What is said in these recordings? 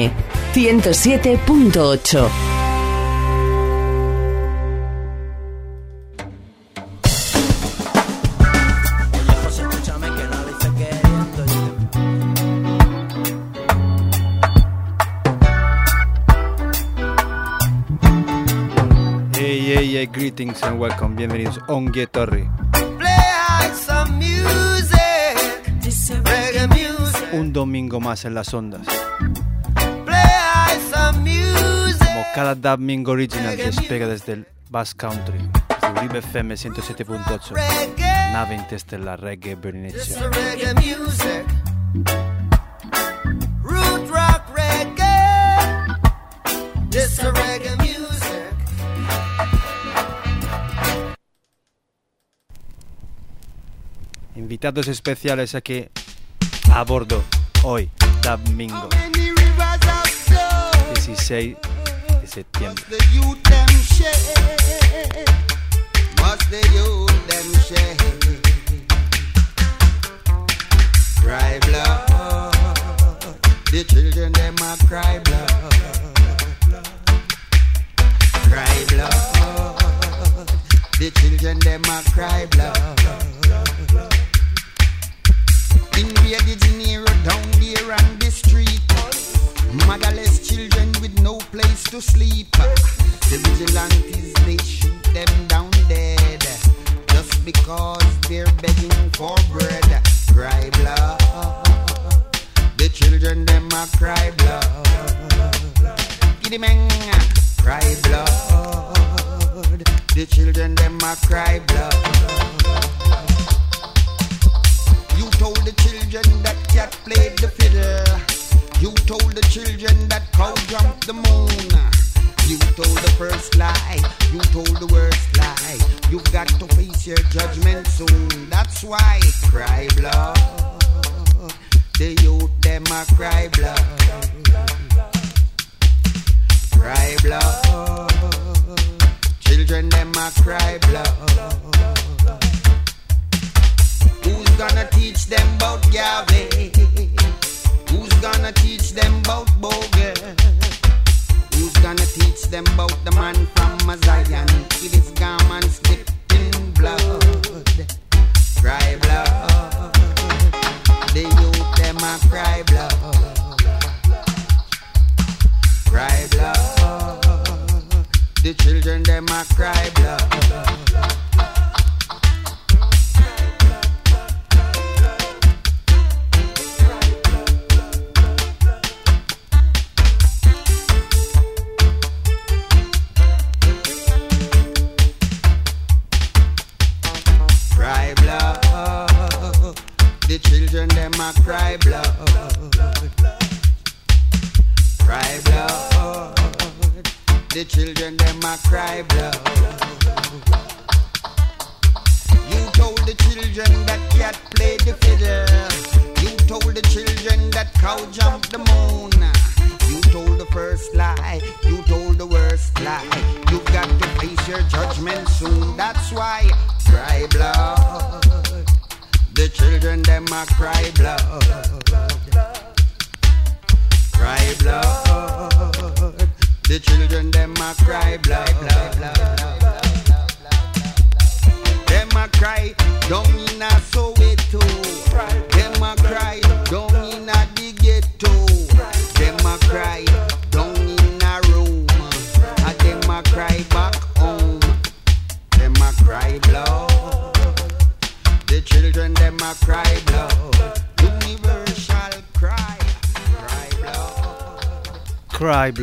FM 107.8. Hey, hey, hey, greetings and welcome. Bienvenidos a Torri. Un domingo más en las ondas. Como cada domingo original despega desde el Bass Country, desde Uribe FM 107.8, nave interstellar reggae music. Invitados especiales aquí a bordo hoy, domingo 16 de septiembre. The children them a cry blood. Cry blood. The children them a cry blood. In Rio de Janeiro, down there on the street. Motherless children with no place to sleep. The vigilantes, they shoot them down dead. Just because they're begging for bread. Cry blood. The children, them a cry blood. Giddy cry blood. The children, them a cry blood. You told the children that cat played the fiddle. You told the children that cow jumped the moon. You told the first lie. You told the worst lie. You've got to face your judgment soon. That's why cry blood. The youth them a cry blood. Cry blood. Children them a cry blood. Who's gonna teach them about Yahweh? Gonna teach them about Boga? Who's gonna teach them about the man from Zion? With his garments dipped in blood. Cry blood. The youth them a cry blood. Cry blood. The children them a cry blood.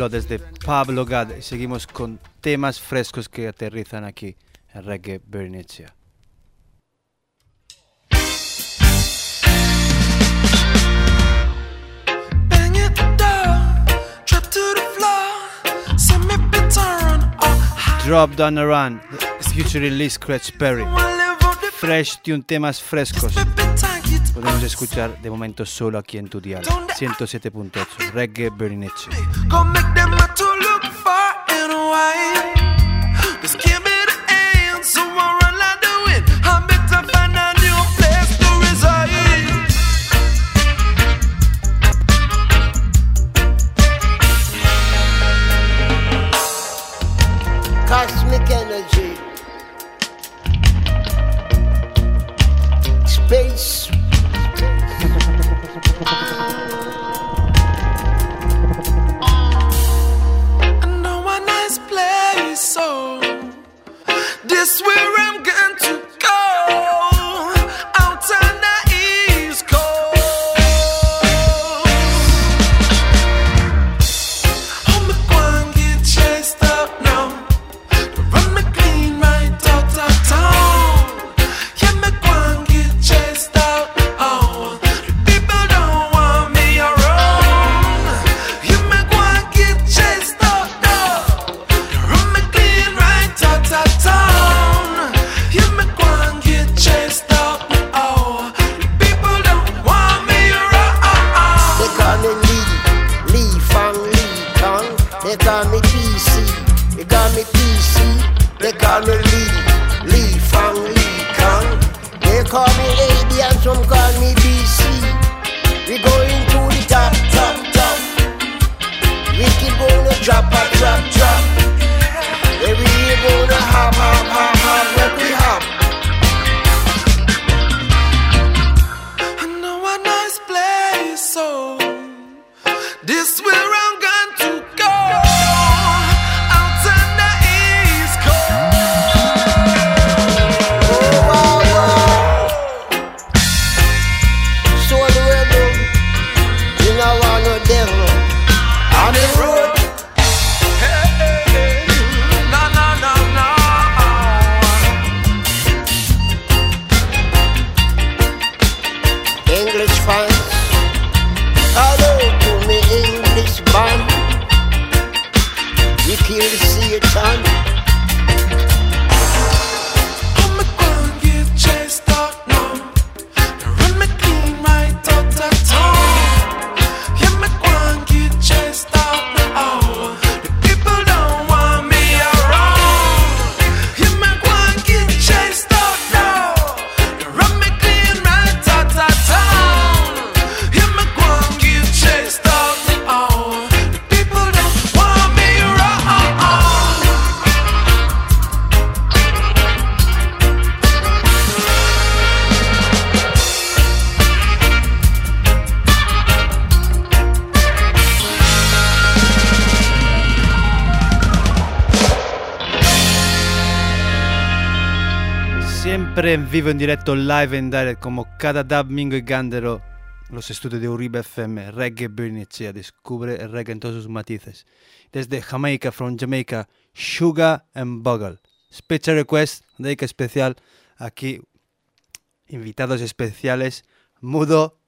Cry Blood desde Pablo Gad. Y seguimos con temas frescos que aterrizan aquí en Reggae Burning Etxea. Bang at the door, drop to the floor, send me return. Oh, Drop Dunna Runna, featuring Lee Scratch Perry. Fresh tune, temas frescos. Podemos escuchar de momento solo aquí en tu dial. 107.8, Reggae Bernicea. This where I'm going to. Vivo, en directo, live en direct, como cada dub, Mingo y Gandero, los estudios de Uribe FM, Reggae Bernicea, descubre el reggae en todos sus matices. Desde Jamaica, from Jamaica, Sugar and Bugle. Special request, dedica especial, aquí, invitados especiales, Mudo,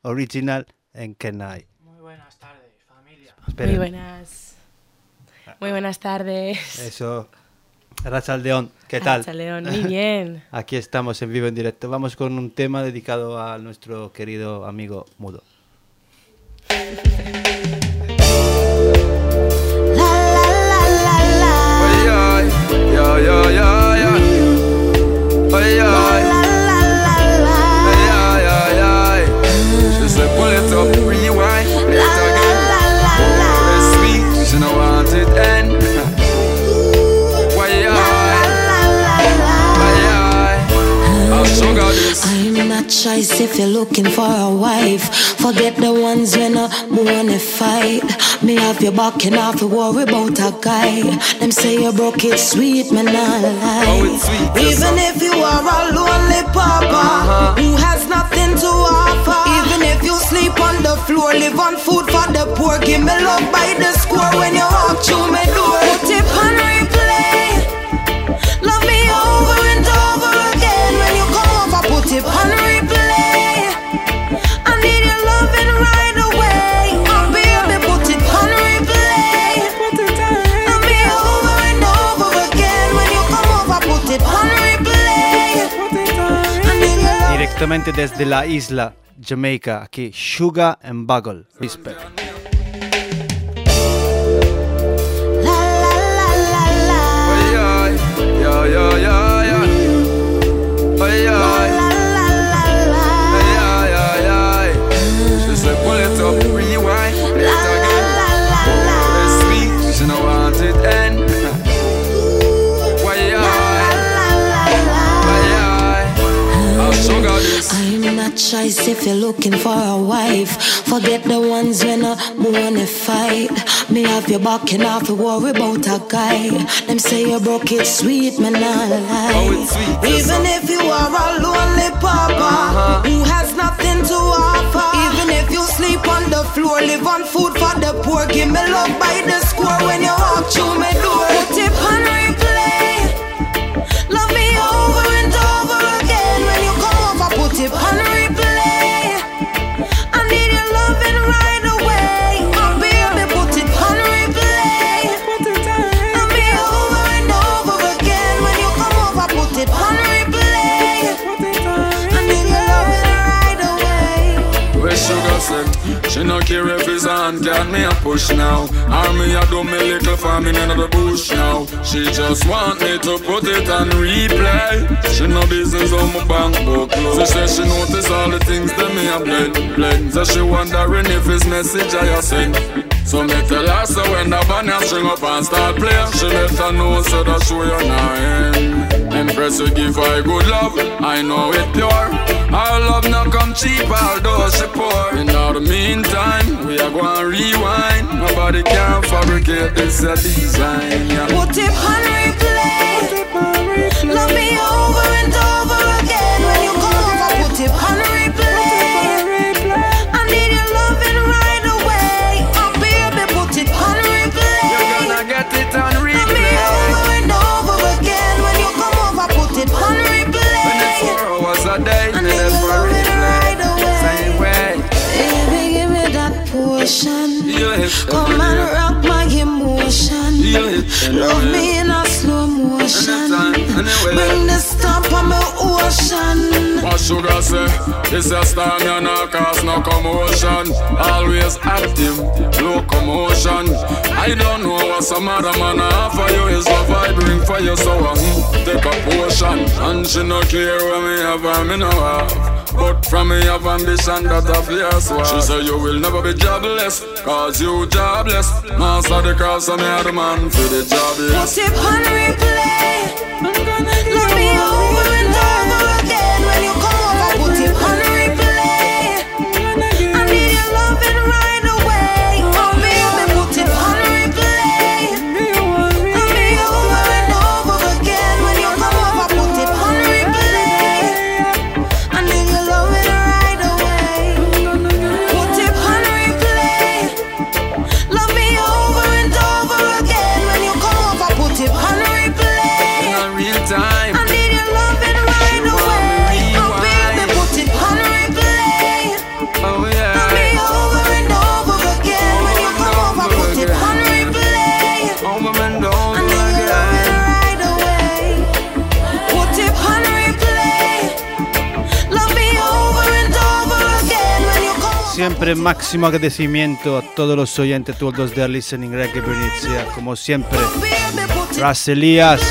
Original, en Kenai. Muy buenas tardes, familia. Esperen, Muy buenas. Muy buenas tardes. Eso, Rachaldeón, ¿qué tal? Hacha León, muy bien. Aquí estamos en vivo en directo. Vamos con un tema dedicado a nuestro querido amigo Mudo. Ay, ay, ya, Not choice if you're looking for a wife. Forget the ones when I wanna fight. Me have your back and have to worry about a guy. Them say you broke it sweet, man, I lie. Oh, it's sweet, Even if you are a lonely papa uh-huh. who has nothing to offer. Even if you sleep on the floor, live on food for the poor. Give me love by the score when you walk through my door. Put it on replay. Love me over and over again when you come over. Put it on Directamente desde la isla Jamaica, aquí Shuga and Bugle. Respect. La la la la la. Ay, ay, ya, ya, ya, ya. Ay, choice if you're looking for a wife. Forget the ones when I wanna fight. Me have your back and have to worry about a guy. Them say you broke it sweet, man, I lie. Oh, it's sweet, Even if you are a lonely papa uh-huh. who has nothing to offer. Even if you sleep on the floor, live on food for the poor. Give me love by the score when you walk through my door. Put it on she no care if his hand can me a push now. Or me a do me little farming in the bush now. She just want me to put it on replay. She no business on my bank book. So she say she notice all the things that me a blend, blend. So she wondering if his message I a send. So me tell her so when the band string up and start playing, she let her know so that show you nine. Empress will give her good love, I know it pure. Our love not come cheap, although she poor. In all the meantime, we are going to rewind. Nobody can fabricate this a design. Yeah. Put it on replay. Love me over and This a storm, you no cause no commotion. Always active, locomotion. I don't know what some other man offer you is love I bring for you, so I mm, take a portion. And she no care when me have her, me no have. But from me have ambition that I fierce one. She say you will never be jobless, cause you jobless. Master the cross and me are the man for the jobless. Put it on replay. Love me over and over Siempre máximo agradecimiento a todos los oyentes, todos de Listening Reggae Bernicea, como siempre. Baby, put it Ras Elias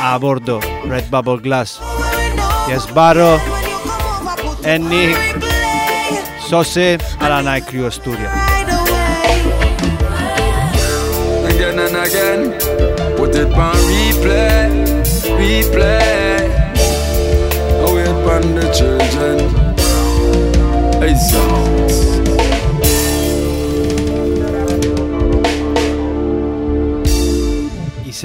a bordo, Red Bubble Glass, Yes Barro, Enni. Sose a la Night Crew again and again. Put it on replay, replay. Sounds.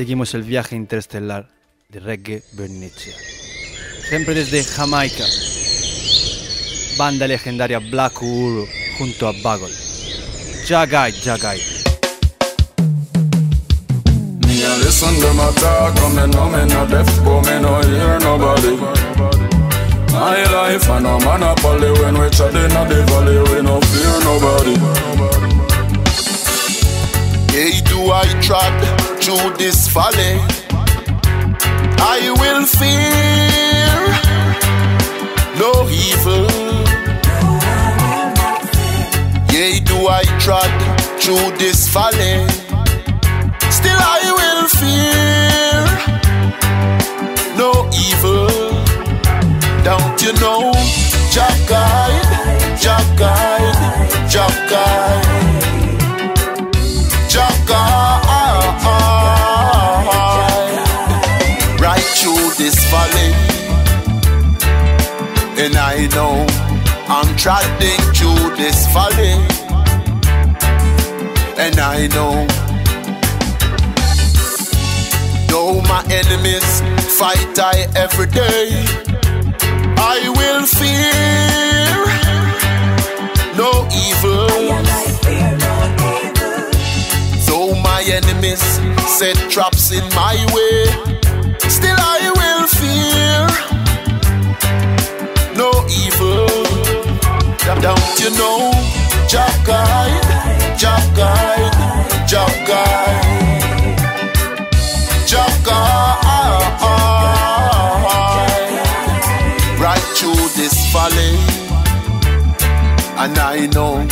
Seguimos el viaje interestelar de Reggae Bernicea. Siempre desde Jamaica. Banda legendaria Black Uhuru junto a Bagel. Jagai, Jagai. Through this valley? I will fear no evil. Yea, do I trod through this valley? Still I will fear no evil. Don't you know? Jah guide, Jah guide, Jah guide. I'm trotting through this valley, and I know. Though my enemies fight I every day, I will fear no evil. Though my enemies set traps in my way, Don't you know? Jah guide, Jah guide, Jah guide, Jah guide ah, ah. right through this valley, and I know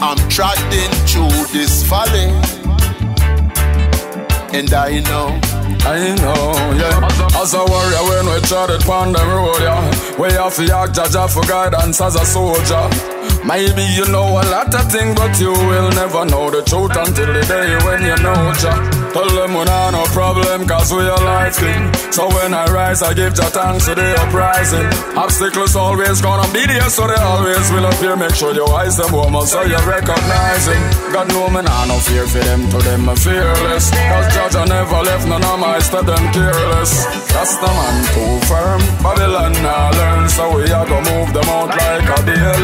I'm trotting through this valley. And I know I know, yeah. As a warrior, when we trotted on the road, yeah. We have to act Jaja for guidance as a soldier. Maybe you know a lot of things, but you will never know the truth until the day when you know Jah. Tell them we not no problem, cause we are life king. So when I rise, I give Jah thanks for the uprising. Obstacles always gonna be there, so they always will appear. Make sure your eyes them warm so you recognize him. God know me nah no fear for them, to them I'm fearless. Cause Jah I never left none of my step them careless. That's the man too firm. Babylon now learn, so we are gonna move them out like a deer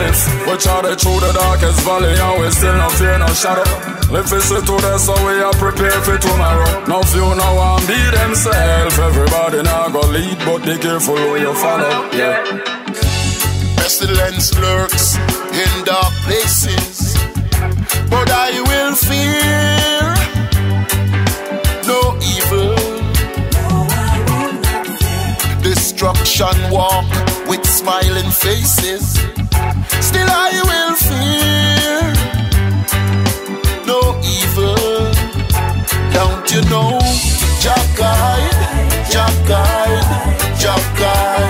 Which the through the darkest valley, and we still no fear, no shadow. Live is today, so we are prepared for tomorrow. No few no one be themselves. Everybody now go lead, but be careful who you follow. Yeah. Pestilence lurks in dark places, but I will fear no evil. Destruction walk smiling faces, still I will fear no evil. Don't you know? Jah guide, Jah guide, Jah guide,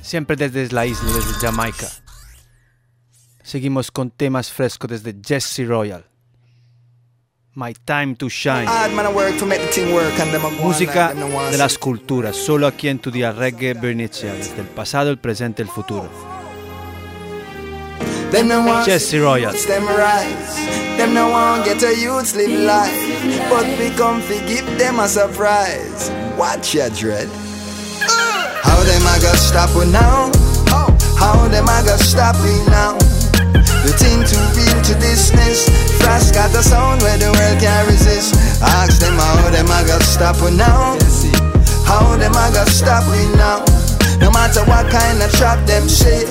Siempre desde la isla, desde Jamaica. Seguimos con temas frescos desde Jesse Royal. My Time to Shine. Música de las culturas, solo aquí en tu día reggae Bernicea, desde el pasado, el presente, el futuro. Jesse Royal. Them no one get a youth live life, but we come to give them a surprise. Watch your dread. How them a go stop we now? How them a go stop we now? The thing too real to dismiss. Flash got the sound where the world can't resist. Ask them how them a go stop we now? How them a go stop we now? No matter what kind of trap them say,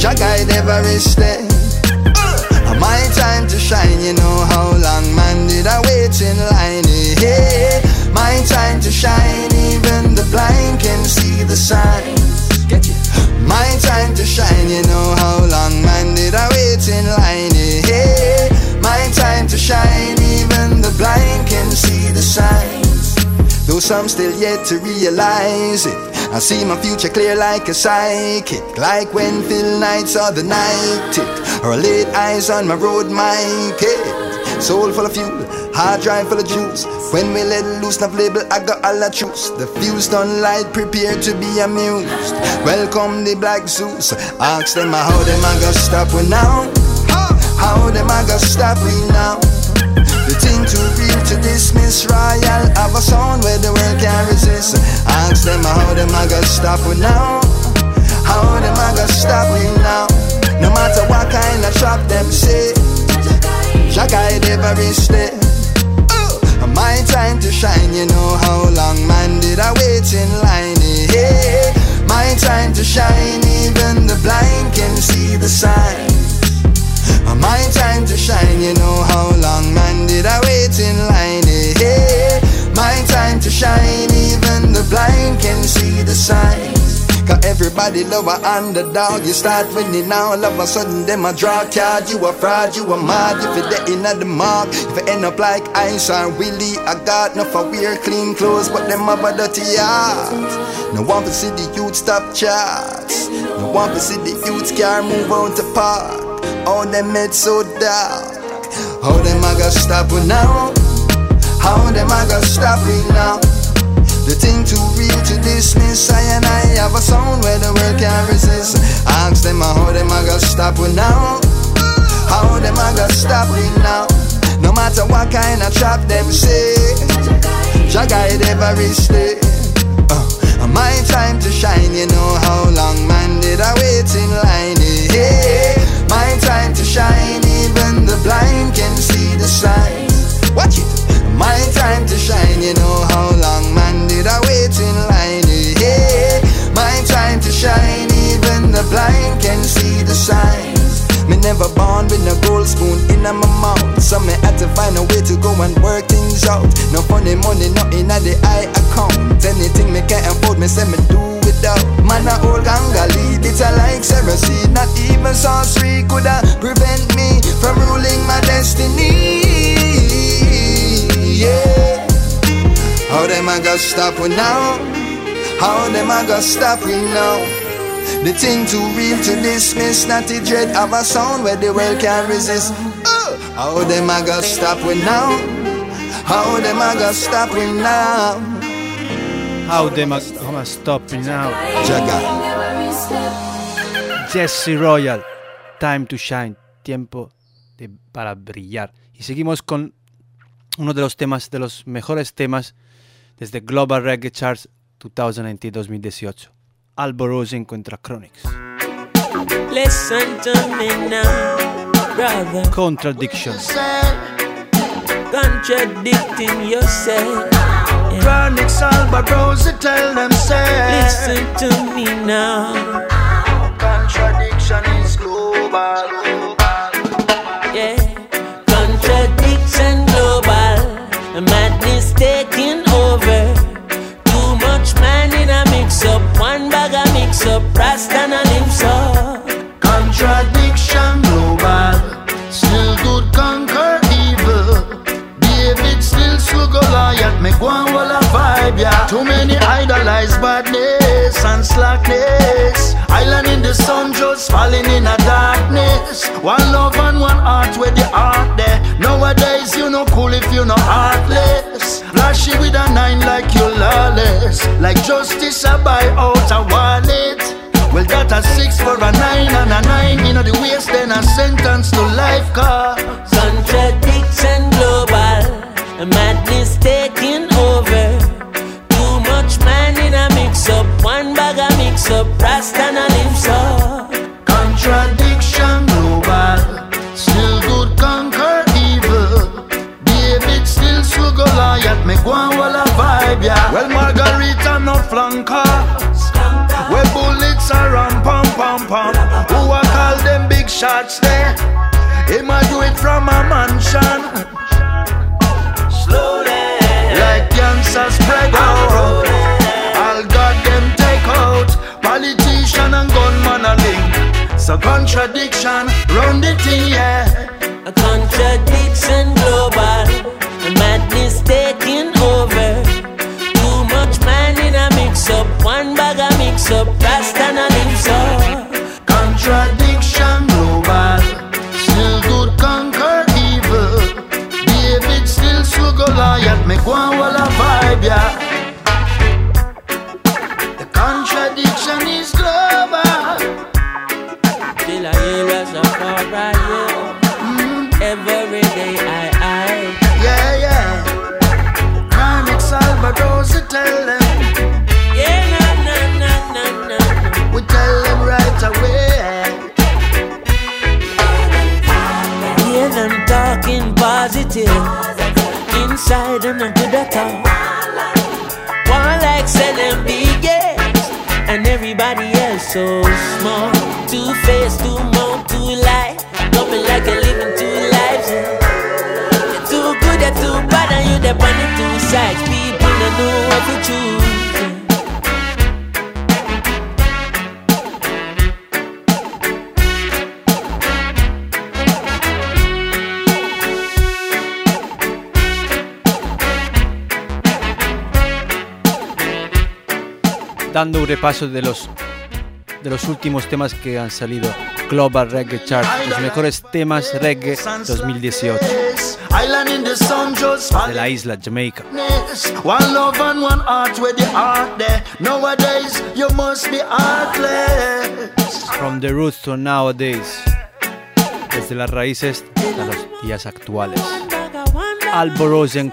Jah guide every step. Uh, my time to shine, you know how long man did I wait in line? Yeah, my time to shine, even the blind can see the signs. My time to shine, you know how long man did I wait in line? Yeah, my time to shine, even the blind can see the signs. Though some still yet to realize it. I see my future clear like a psychic Like when Phil Knight saw the night tick. Or late eyes on my road mic yeah. Soul full of fuel, hard drive full of juice. When we let loose, enough label, I got all the truth The fuse done light, prepare to be amused. Welcome the Black Zeus. Ask them how them I gonna stop we now? How them I gonna stop we now the thing too real to dismiss Royal have a sound where the world can't resist. Ask them how them a gonna stop we now? How them a gonna stop we now? No matter what kind of trap them say Jah guide every step uh, My time to shine, you know how long man did I wait in line yeah. My time to shine, even the blind can see the signs my time to shine, you know how long man did I wait in line yeah. My time to shine, even the blind can see the signs. Cause everybody love a underdog You start winning now, all of a sudden them a draw card. You a fraud, you a mad If you dead in the mark If you end up like or Willie I got no for wear clean clothes But them have a dirty heart. No one to see the youth stop charts. No one to see the youth car move on to park how them made so dark. How them a gonna stop we now? How them a gonna stop we now? The thing too real to dismiss I and I have a sound where the world can't resist. Ask them how them a gonna stop we now? How them a gonna stop we now? No matter what kind of trap them say Jah guide every step uh, My time to shine You know how long man did I wait in line yeah. My time to shine, even the blind can see the signs. Watch it. My time to shine, you know how long, man, did I wait in line? Yeah, my time to shine, even the blind can see the signs. Me never born with no gold spoon in my mouth, so me had to find a way to go and work things out. No funny money, nothing at the eye account. Anything me can't afford, me say me do without. Man, a old ganga lead, it's a like heresy. Not even sorcery could have prevent me from ruling my destiny. Yeah. How them I got stop we now? How them I got stop we now? The thing too real to dismiss, not the dread of a sound where the world can't resist. Uh, how them I got stop we now? How them I got stop we now? How them I gonna stop me now? Jaga. Jesse Royal, Time to Shine, tiempo de, para brillar. Y seguimos con uno de los temas, de los mejores temas desde Global Reggae Charts 2020-2018. Alborosie encuentra Chronix. Listen to me now, brother. Contradiction. Contradicting yourself. Yeah. Chronixx Alborosie tell them say. Listen to me now. Contradiction is global. Yeah. Contradiction global. Madness taking over. Too much man in a mix up. One bag a mix up. One wall a vibe, yeah. Too many idolize badness and slackness. Island in the sun just falling in a darkness. One love and one heart where the heart there. Nowadays you no cool if you no heartless. Flashy with a nine like you lawless. Like justice I buy out a wallet. Well, that a six for a nine and a nine. You know the waste, then a sentence to life cause. Contradiction. Madness taking over. Contradiction, Dando un repaso de los, de los últimos temas que han salido Global Reggae Chart, los mejores temas reggae 2018 Island in the sun just de la isla Jamaica. One love and one heart where the heart there. Nowadays you must be heartless. From the roots to nowadays, desde las raíces a los días actuales. Alborosie and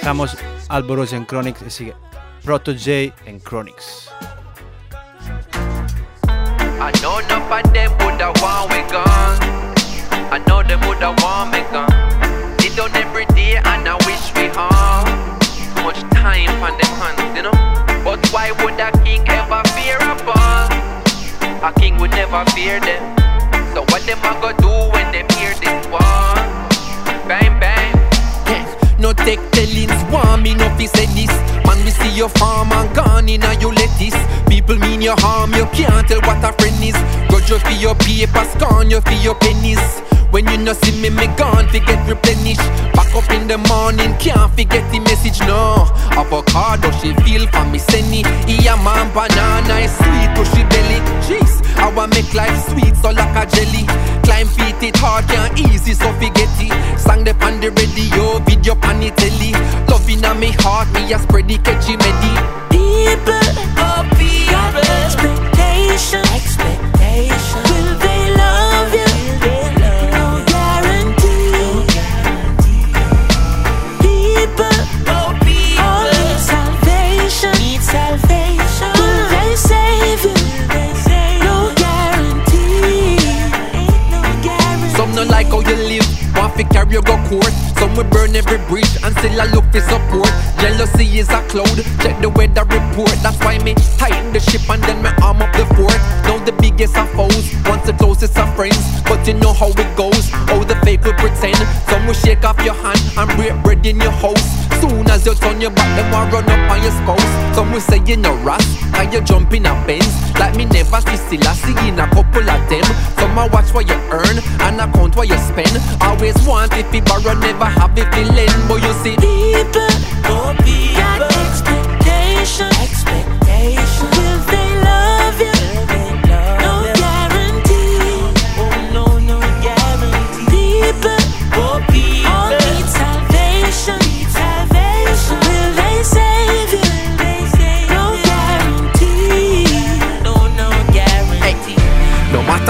Dejamos Alborosie and Chronixx y sigue Proto J Chronixx. I know them woulda want gone. I know them woulda want me gone. Down every day and I wish we home. much time on hands, you know. But why would a king ever fear a? A king would never fear them. So what them a go do when hear this No take tellings, want me no fi say this. Man, we see your farm and gone in and you lettuce. People mean your harm, you can't tell what a friend is. Grudge you for your paper, scorn you for your pennies when you no see me, me gone fi get replenished Back up in the morning, can't forget the message, no. Avocado, she feel for me, senny. Yeah man, banana is sweet to she belly. Jeez, I want make life sweet, so like a jelly. Climb feet, it hard, can't easy, so forget it. Sang the on the radio, video pan the telly. Loving on me heart, me a spread the catchy medi People, oh people, expectation, expectation. Will fi carry go court. Some will burn every bridge and still I look for support. Jealousy is a cloud, check the weather report. That's why me tighten the ship and then me arm up the fort. Know the biggest of foes, once the closest of friends. But you know how it goes, all the fake will pretend. Some will shake off your hand and break bread in your house. Soon as you turn your back, them will run up on your spouse. Some will say you no ras, how you jump in a Benz. Like me never see still I see in a couple of them. Some I watch what you earn and I count what you spend. Always want if you borrow, never have you lend. But you see, People, oh people, got expectation, expectation. Will they love you?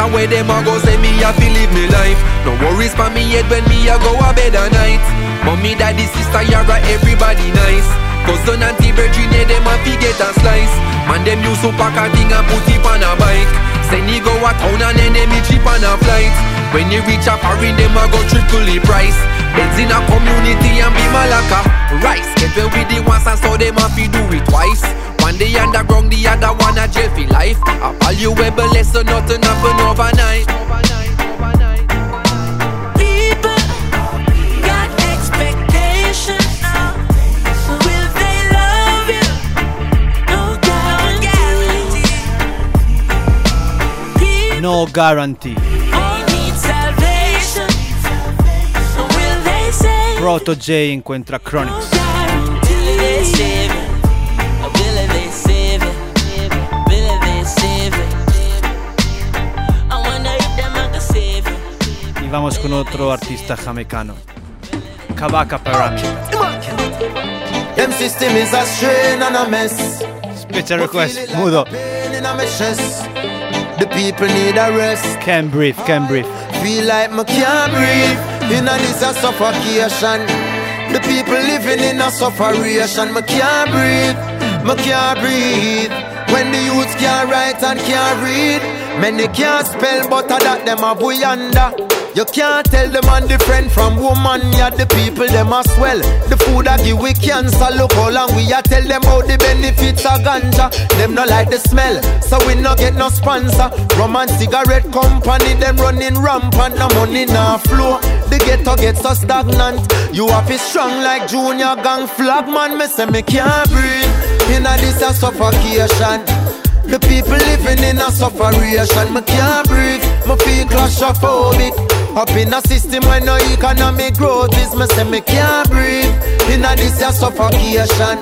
No matter where them a go, say me a fi live me life. No worries for me head when me a go a bed at night. Mommy, daddy, sister, yara, everybody nice. Cousin, auntie, virgin, yeah, them a fi get a slice. Man, them use to pack a thing and put it on a bike. Send he go a town and then them cheap on a flight. When you reach a foreign, them a go triple the price. Benz in a community and be malaka. Rice, get well with the ones and so them a fi do it twice. One day underground, the other one a jail for life. A valuable lesson, nothing happen overnight. People got expectations. Will they love you? No guarantee. No guarantee. All need salvation. Will they save? Proto J encuentra Chronix. Vamos con otro artista jamaicano. Kabaka Pyramid. Them system is a strain and a mess. Special request, Mudo. Pain in a my chest. The people need a rest. Can't breathe, can't breathe. Feel like me can't breathe. In a this a suffocation. The people living in a sufferation. Me can't breathe. Me can't breathe. When the youths can't write and can't read. Many can't spell, but a that them a boy under. You can't tell the man different from woman. Yeah, the people them a swell. The food I give we cancer. Look how long we a tell them how the benefits of ganja. Them no like the smell, so we no get no sponsor. Rum and cigarette company them running rampant. No money na flow. The ghetto gets so stagnant. You have to strong like junior gang flag man. Me say me can't breathe. Inna this a suffocation. The people living in a sufferation. Me can't breathe. My feel claustrophobic. Up in a system where no economic growth is. Me say me can't breathe. Inna this a suffocation.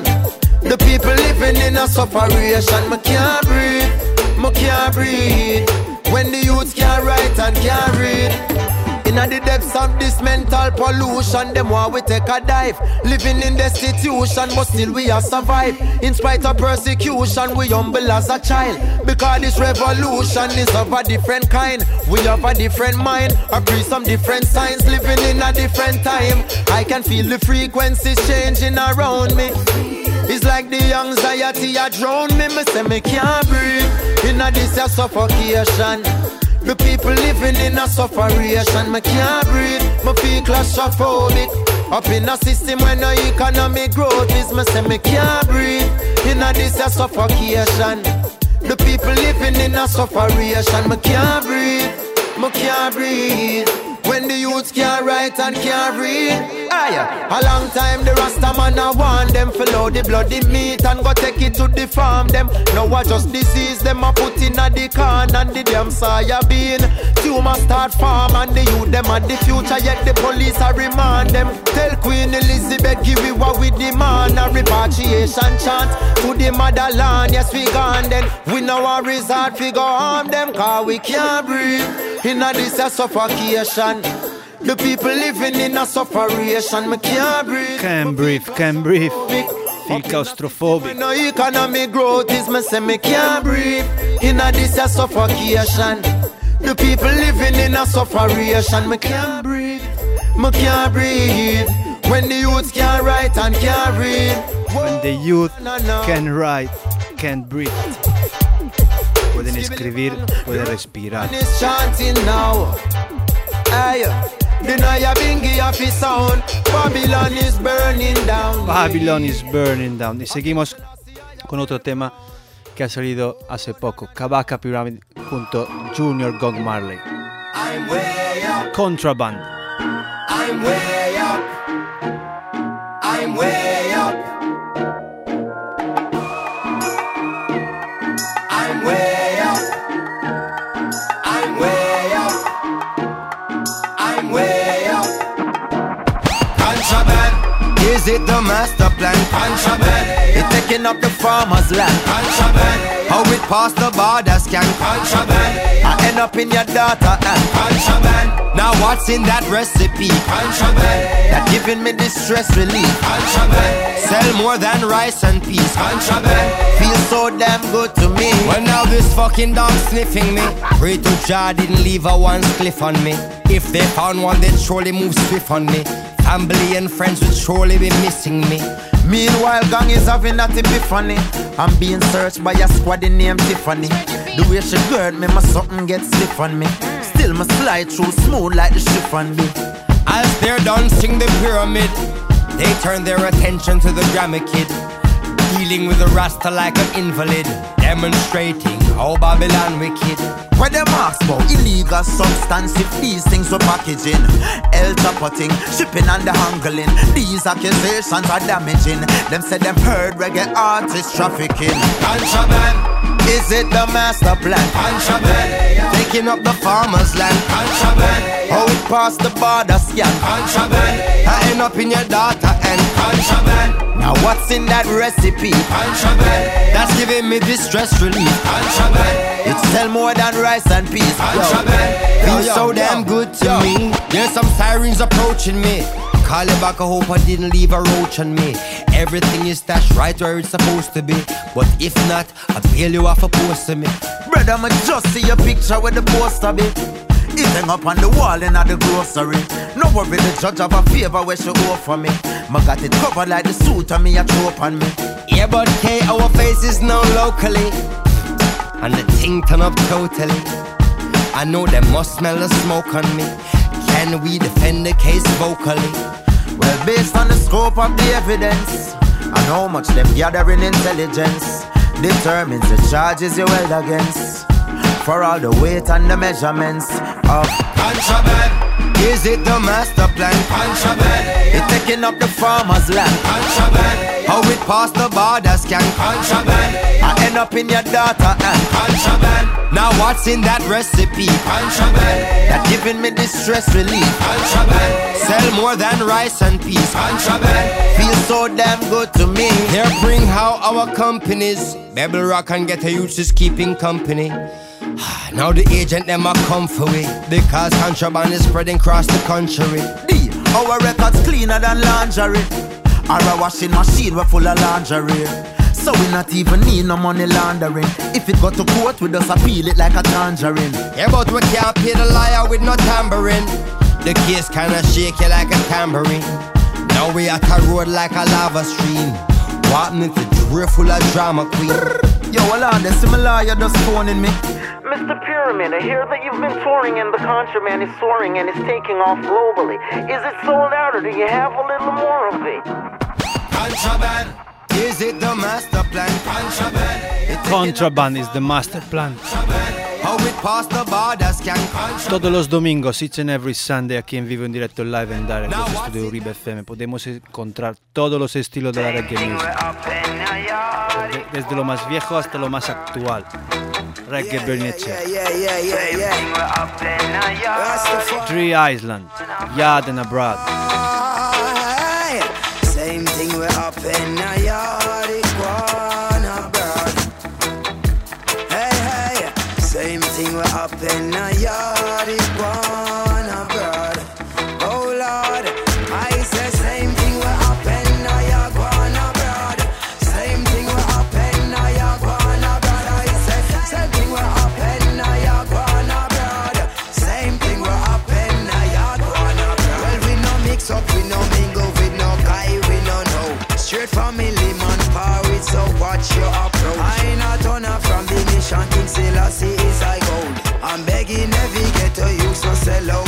The people living in a sufferation. Me can't breathe. Me can't breathe. When the youths can't write and can't read. Inna the depths of this mental pollution, them want we take a dive. Living in destitution, but still we are survive. In spite of persecution, we humble as a child. Because this revolution is of a different kind. We have a different mind, agree some different signs. Living in a different time. I can feel the frequencies changing around me. It's like the anxiety a drown me. Me say me can't breathe. Inna this a suffocation. The people living in a sufferation, me can't breathe. Me feel claustrophobic. Up in a system where no economic growth is me say me can't breathe. In a this a suffocation. The people living in a sufferation. Me can't breathe. Me can't breathe. When the youths can't write and can't read. A long time the Rasta man a want them follow the bloody meat and go take it to the farm them. Now I just disease them a put in a the can and the damn soya bean. Tumor start farm and the youth them at the future yet the police a remand them. Tell Queen Elizabeth give we what we demand a repatriation chant to the motherland. Yes we gone then. We know our resort we go harm them cause we can't breathe. In a this a suffocation. The people living in a sufferation. Me can't breathe. Can breathe, can breathe. Feel claustrophobic. No economic growth is me say me can't breathe. In a this a suffocation. The people living in a sufferation. Me can't breathe. Me can't breathe. When the youths can't write and can't read. When the youth can write, can't breathe. Pueden escribir, pueden respirar. Naya Bingi of his sound. Babylon is burning down. Babylon is burning down. Y seguimos con otro tema que ha salido hace poco. Kabaka Pyramid junto Junior Gong Marley. I'm way up. Contraband. I'm way it the master plan? Contraband. It's taking up the farmer's land. Contraband. How it pass the border scan? Contraband. I end up in your daughter and contraband. Now what's in that recipe? Contraband. That giving me distress relief. Contraband. Sell more than rice and peas. Contraband. Feel so damn good to me. Well now this fucking dog sniffing me Pray to Jah didn't leave a one spliff on me If they found one they'd surely move swift on me Family and friends would surely be missing me Meanwhile, gang is having that epiphany. I'm being searched by a squad named Tiffany. The way she gird me, my something gets stiff on me. Still, my slide through smooth like the chiffon be. As they're dancing the pyramid They turn their attention to the drama kid Dealing with the Rasta like an invalid Demonstrating how Babylon wicked Where them ask for illegal substance if these things were packaging. El potting, shipping and the handling. These accusations are damaging. Them said them heard reggae artists trafficking. Contraband. Is it the master plan? Contraband. Taking up the farmer's land Contraband. How it past the border scan? Contraband. I end up in your daughter and Contraband. Now what's in that recipe? Contraband. That's giving me distress relief Contraband. It sell more than rice and peas. Contraband. Feels so damn good to me There's some sirens approaching me Call it back, I hope I didn't leave a roach on me Everything is stashed right where it's supposed to be But if not, I bail you off a post to me Brother, me just see your picture with the poster be. It hang up on the wall in at the grocery. No worry, the judge have a favor where she offer me. Me got it covered like the suit on me a throw on me. Yeah, but K, our face is known locally And the thing turn up totally I know they must smell the smoke on me Can we defend the case vocally? Well, based on the scope of the evidence and how much them gathering intelligence determines the charges you held against. For all the weight and the measurements of contraband. Is it the master plan? Contraband. It's taking up the farmer's land. Contraband. How it past the border scan? Contraband. I end up in your daughter and contraband. Now what's in that recipe? Contraband. That giving me distress relief. Contraband. Sell more than rice and peas Contraband. Feel so damn good to me. Here bring how our companies Bebble Rock and Ghetto Youth is keeping company Now the agent them a come for we Because contraband is spreading across the country D, our records cleaner than lingerie. Our washing machine we full of lingerie. So we not even need no money laundering. If it got to court, we just appeal it like a tangerine. Yeah, but we can't pay the liar with no tambourine The case kinda shake you like a tambourine Now we at a road like a lava stream Walking into drift full of drama queen Yo, hold on, the similar you're just phoning me. Mr. Pyramid, I hear that you've been touring and the contraband is soaring and is taking off globally. Is it sold out or Do you have a little more of it? Contraband. Is it the master plan? Contraband. Is the master plan. Todos los domingos, each and every Sunday, aquí en vivo, en directo, live and direct, desde Estudio Uribe FM, podemos encontrar todos los estilos de la reggae music. De- desde lo más viejo hasta lo más actual. Reggae. Rastafari. Tree Island, Yard and Abroad. Abroad. Hey, hey, same thing we up Selassie is I gold. I'm begging every ghetto you so sell out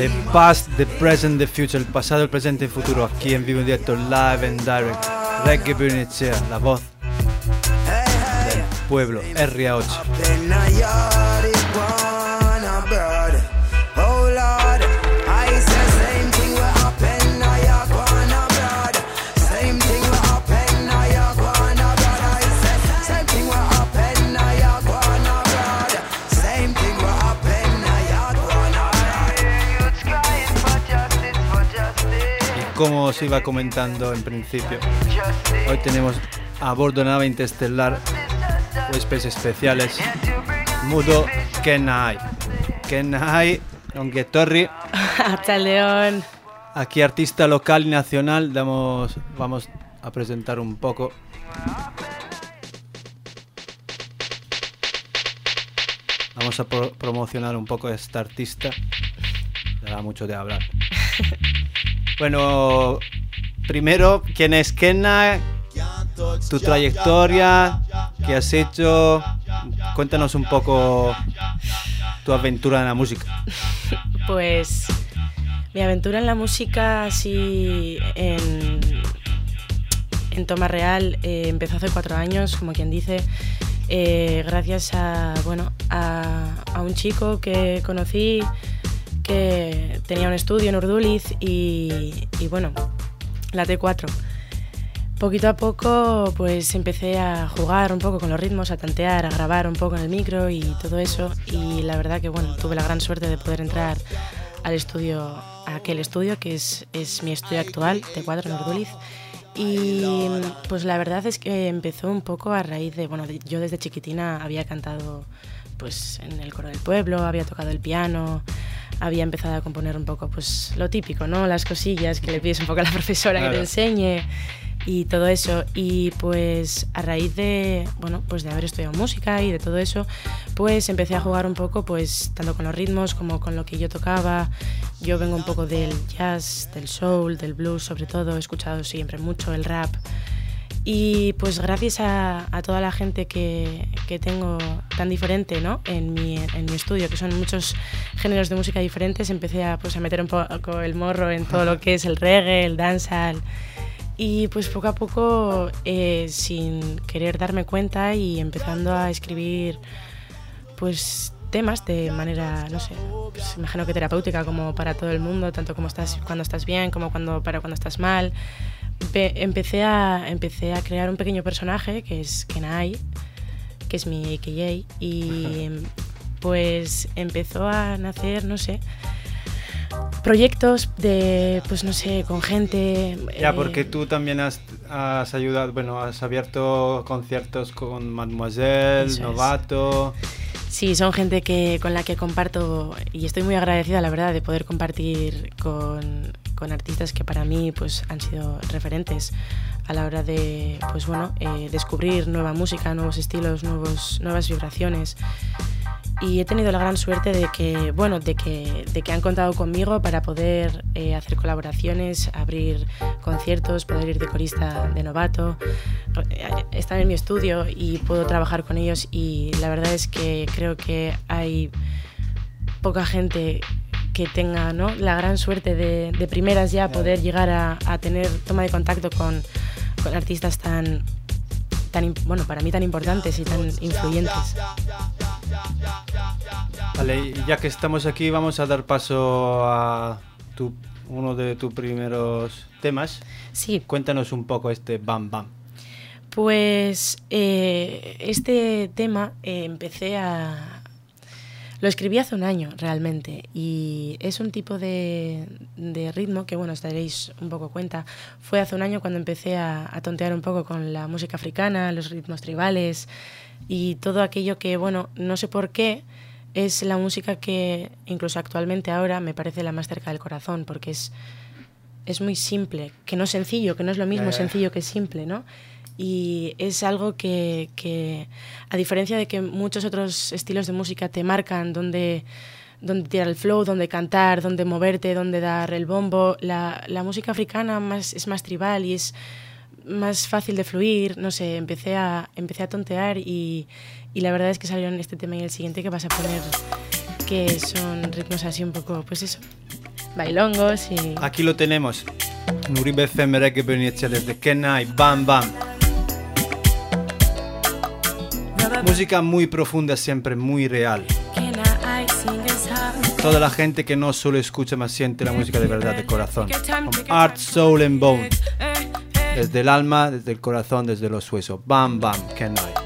The past, the present, the future, el pasado, el presente y el futuro, aquí en vivo en directo, live and direct. Reggae la voz del pueblo, RA8. Como os iba comentando en principio, hoy tenemos a bordo nave interestelar huéspedes especiales. Mudo Kenai. Kenai, Onguetorri, Hasta León. aquí artista local y nacional, damos, vamos a presentar un poco. Vamos a pro- promocionar un poco a esta artista. Le da mucho de hablar. Bueno, primero, ¿quién es Kenna? Tu trayectoria, qué has hecho. Cuéntanos un poco tu aventura en la música. Pues mi aventura en la música así en, en toma real eh, empezó hace cuatro años, como quien dice, eh, gracias a, bueno, a, a un chico que conocí tenía un estudio en Urduliz y, y bueno, la T4. Poquito a poco pues empecé a jugar un poco con los ritmos, a tantear, a grabar un poco en el micro y todo eso y la verdad que bueno, tuve la gran suerte de poder entrar al estudio, a aquel estudio que es, es mi estudio actual, T4 en Urduliz y pues la verdad es que empezó un poco a raíz de, bueno, yo desde chiquitina había cantado pues en el coro del pueblo, había tocado el piano, había empezado a componer un poco pues lo típico, ¿no? Las cosillas que le pides un poco a la profesora que te Claro. enseñe y todo eso. Y pues a raíz de, bueno, pues de haber estudiado música y de todo eso, pues empecé a jugar un poco pues tanto con los ritmos como con lo que yo tocaba. Yo vengo un poco del jazz, del soul, del blues sobre todo, he escuchado siempre mucho el rap. Y pues gracias a, a toda la gente que, que tengo tan diferente ¿no? en, mi, en mi estudio, que son muchos géneros de música diferentes, empecé a, pues, a meter un poco el morro en todo lo que es el reggae, el dancehall. Y pues poco a poco, eh, sin querer darme cuenta y empezando a escribir pues temas de manera, no sé, pues, imagino que terapéutica como para todo el mundo, tanto como estás cuando estás bien como cuando para cuando estás mal. Empe- empecé a empecé a crear un pequeño personaje que es Kenai, que es mi AKA y pues empezó a nacer, no sé, proyectos de pues no sé, con gente Ya, eh, porque tú también has, has ayudado, bueno, has abierto conciertos con Mademoiselle, es. Novato. Sí, son gente que, con la que comparto y estoy muy agradecida, la verdad, de poder compartir con, con artistas que para mí pues, han sido referentes a la hora de pues, bueno, eh, descubrir nueva música, nuevos estilos, nuevos, nuevas vibraciones. Y he tenido la gran suerte de que, bueno, de que, de que han contado conmigo para poder eh, hacer colaboraciones, abrir conciertos, poder ir de corista de novato. Eh, Están en mi estudio y puedo trabajar con ellos y la verdad es que creo que hay poca gente que tenga ¿no? la gran suerte de, de primeras ya poder llegar a, a tener toma de contacto con, con artistas tan, tan, bueno, para mí tan importantes y tan influyentes. Vale, ya que estamos aquí, vamos a dar paso a tu, uno de tus primeros temas. Sí. Cuéntanos un poco este Bam Bam. Pues eh, este tema eh, empecé a... Lo escribí hace un año realmente y es un tipo de, de ritmo que, bueno, os daréis un poco cuenta. Fue hace un año cuando empecé a, a tontear un poco con la música africana, los ritmos tribales y todo aquello que, bueno, no sé por qué, es la música que incluso actualmente ahora me parece la más cerca del corazón porque es, es muy simple, que no es sencillo, que no es lo mismo sencillo que simple, ¿no? Y es algo que, que, a diferencia de que muchos otros estilos de música te marcan dónde, dónde tirar el flow, dónde cantar, dónde moverte, dónde dar el bombo, la, la música africana más, es más tribal y es más fácil de fluir. No sé, empecé a, empecé a tontear y, y la verdad es que salieron este tema y el siguiente que vas a poner, que son ritmos así un poco, pues eso, bailongos y... Aquí lo tenemos. Nuribe Reggae Bernicea desde Kenai, Bam Bam. Música muy profunda, siempre muy real. Toda la gente que no solo escucha, más siente la música de verdad, de corazón. Art, Soul and Bone. Desde el alma, desde el corazón, desde los huesos. Bam Bam, Kenai. Hey,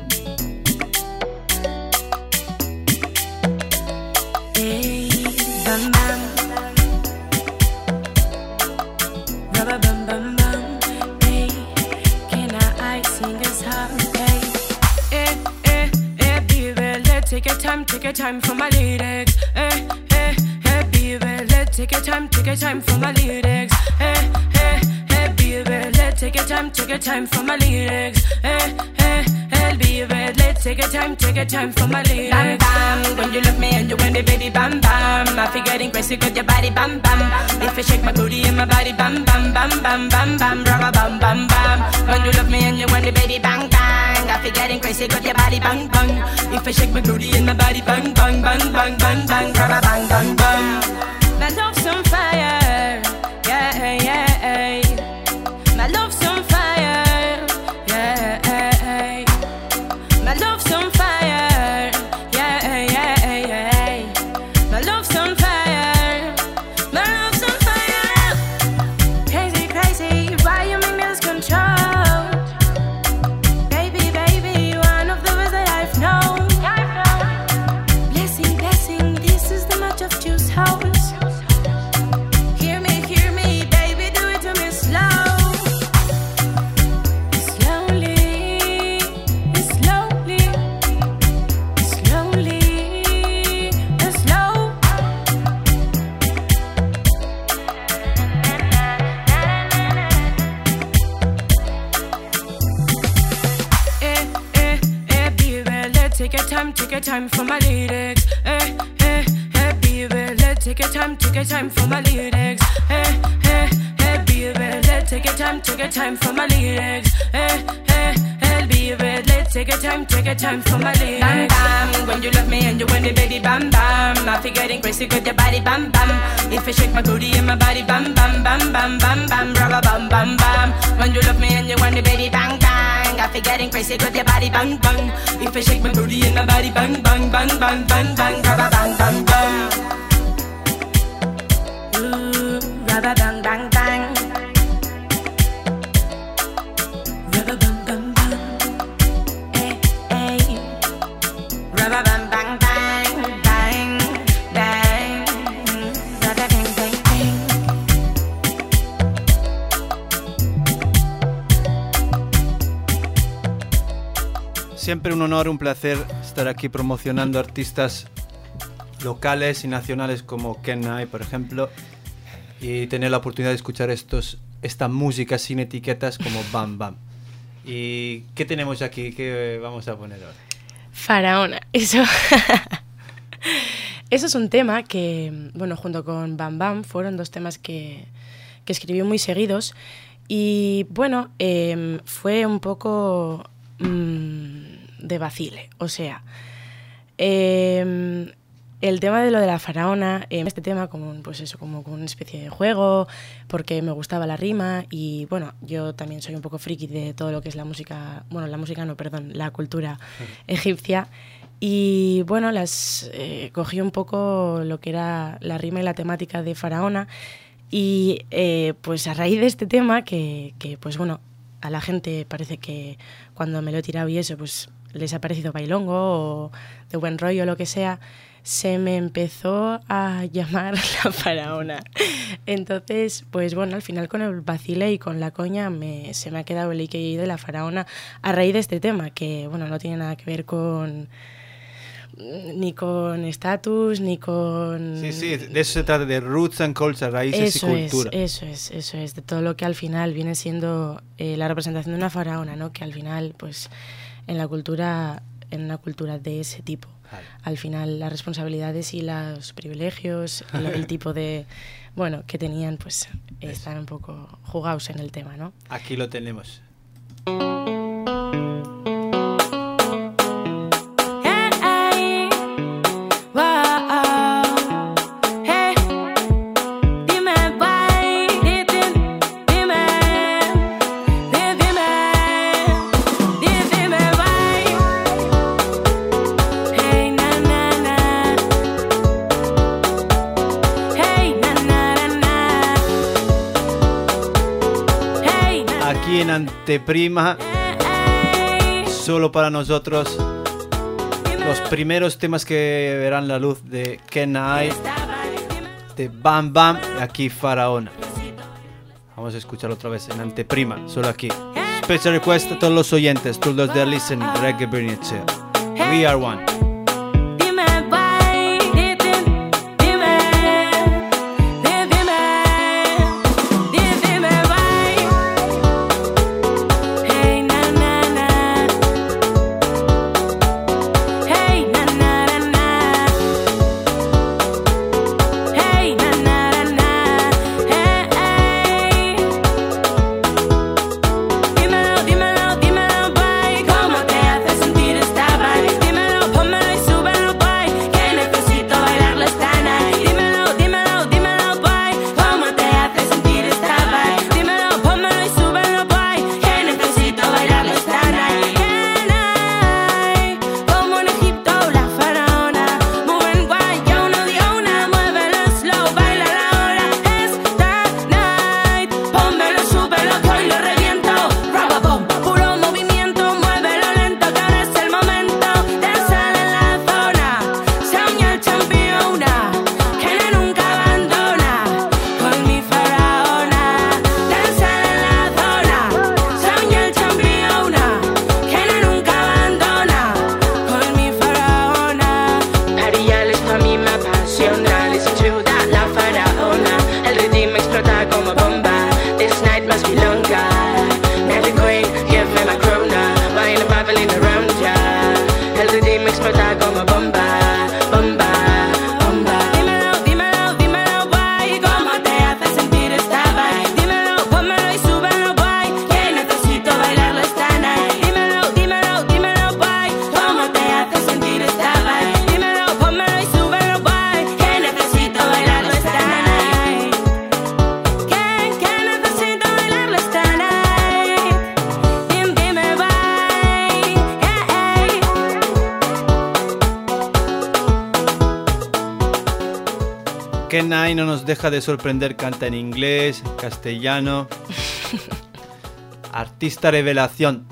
take your time, for my lyrics. Eh eh eh, baby, let's take your time, take your time for my lyrics. Eh eh eh, baby, let's take your time, take your time for my lyrics. Eh eh eh, baby, let's take your time, take your time for my lyrics. Bam bam, when you look me and you want me, baby, bam bam. I feel getting crazy 'cause your body bam bam. If you shake my booty and my body bam bam bam bam bam bam, rubber bam bam bam. When you look me and you want me, baby, bang bang. I feel getting crazy 'cause your body bang bang. If you shake my booty and my body bang bang bang bang bang bang, rubber bang bang bang. My love's on fire, yeah yeah. My time for my lyrics. Hey, hey, hey, baby, let's take your time, take your time for my lyrics. Hey, hey, hey, baby, let's take your time, take your time for my lyrics. Hey, hey, hey, baby, let's take your time, take your time for my lyrics. Bam bam, when you love me and you want me, baby, bam bam. I feel getting crazy with your body, bam bam. If you shake my booty and my body, bam bam, bam bam, bam bam, rubber bam bam bam. When you love me and you want me, baby, bang bang. I feel getting crazy with your body, bang bang. If you shake my booty and my body, bang bang, bang bang, bang bang, rubber bang bang bang. Ooh, Siempre un honor, un placer estar aquí promocionando artistas locales y nacionales como Ken Nye, por ejemplo, y tener la oportunidad de escuchar estos, esta música sin etiquetas como Bam Bam. ¿Y qué tenemos aquí? ¿Qué vamos a poner ahora? Faraona, eso. eso es un tema que, bueno, junto con Bam Bam fueron dos temas que, que escribió muy seguidos. Y bueno, em, fue un poco mm, de vacile. O sea, em, el tema de lo de la faraona, em, este tema como, pues eso, como, como una especie de juego, porque me gustaba la rima y bueno, yo también soy un poco friki de todo lo que es la música, bueno, la música no, perdón, la cultura egipcia. Y bueno, las eh, cogí un poco lo que era la rima y la temática de Faraona. Y eh, pues a raíz de este tema, que, que, pues bueno, a la gente parece que cuando me lo he tirado y eso, pues les ha parecido bailongo o de buen rollo o lo que sea, se me empezó a llamar la faraona. Entonces, pues bueno, al final con el vacile y con la coña me, se me ha quedado el IKI de la faraona a raíz de este tema, que bueno, no tiene nada que ver con ni con estatus, ni con... Sí, sí, de eso se trata, de roots and culture, raíces Eso y cultura. Es, eso es, eso es, de todo lo que al final viene siendo eh, la representación de una faraona, ¿no? Que al final, pues, en la cultura, en una cultura de ese tipo, al final las responsabilidades y los privilegios, el, el tipo de, bueno, que tenían, pues, están un poco jugados en el tema, ¿no? Aquí lo tenemos. Aquí en Anteprima, solo para nosotros, los primeros temas que verán la luz de Kenai, de Bam Bam, y aquí Faraona. Vamos a escuchar otra vez en Anteprima, solo aquí. Special request a todos los oyentes, todos los de listening, Reggae. We are one. Nos deja de sorprender, canta en inglés, castellano. Artista revelación.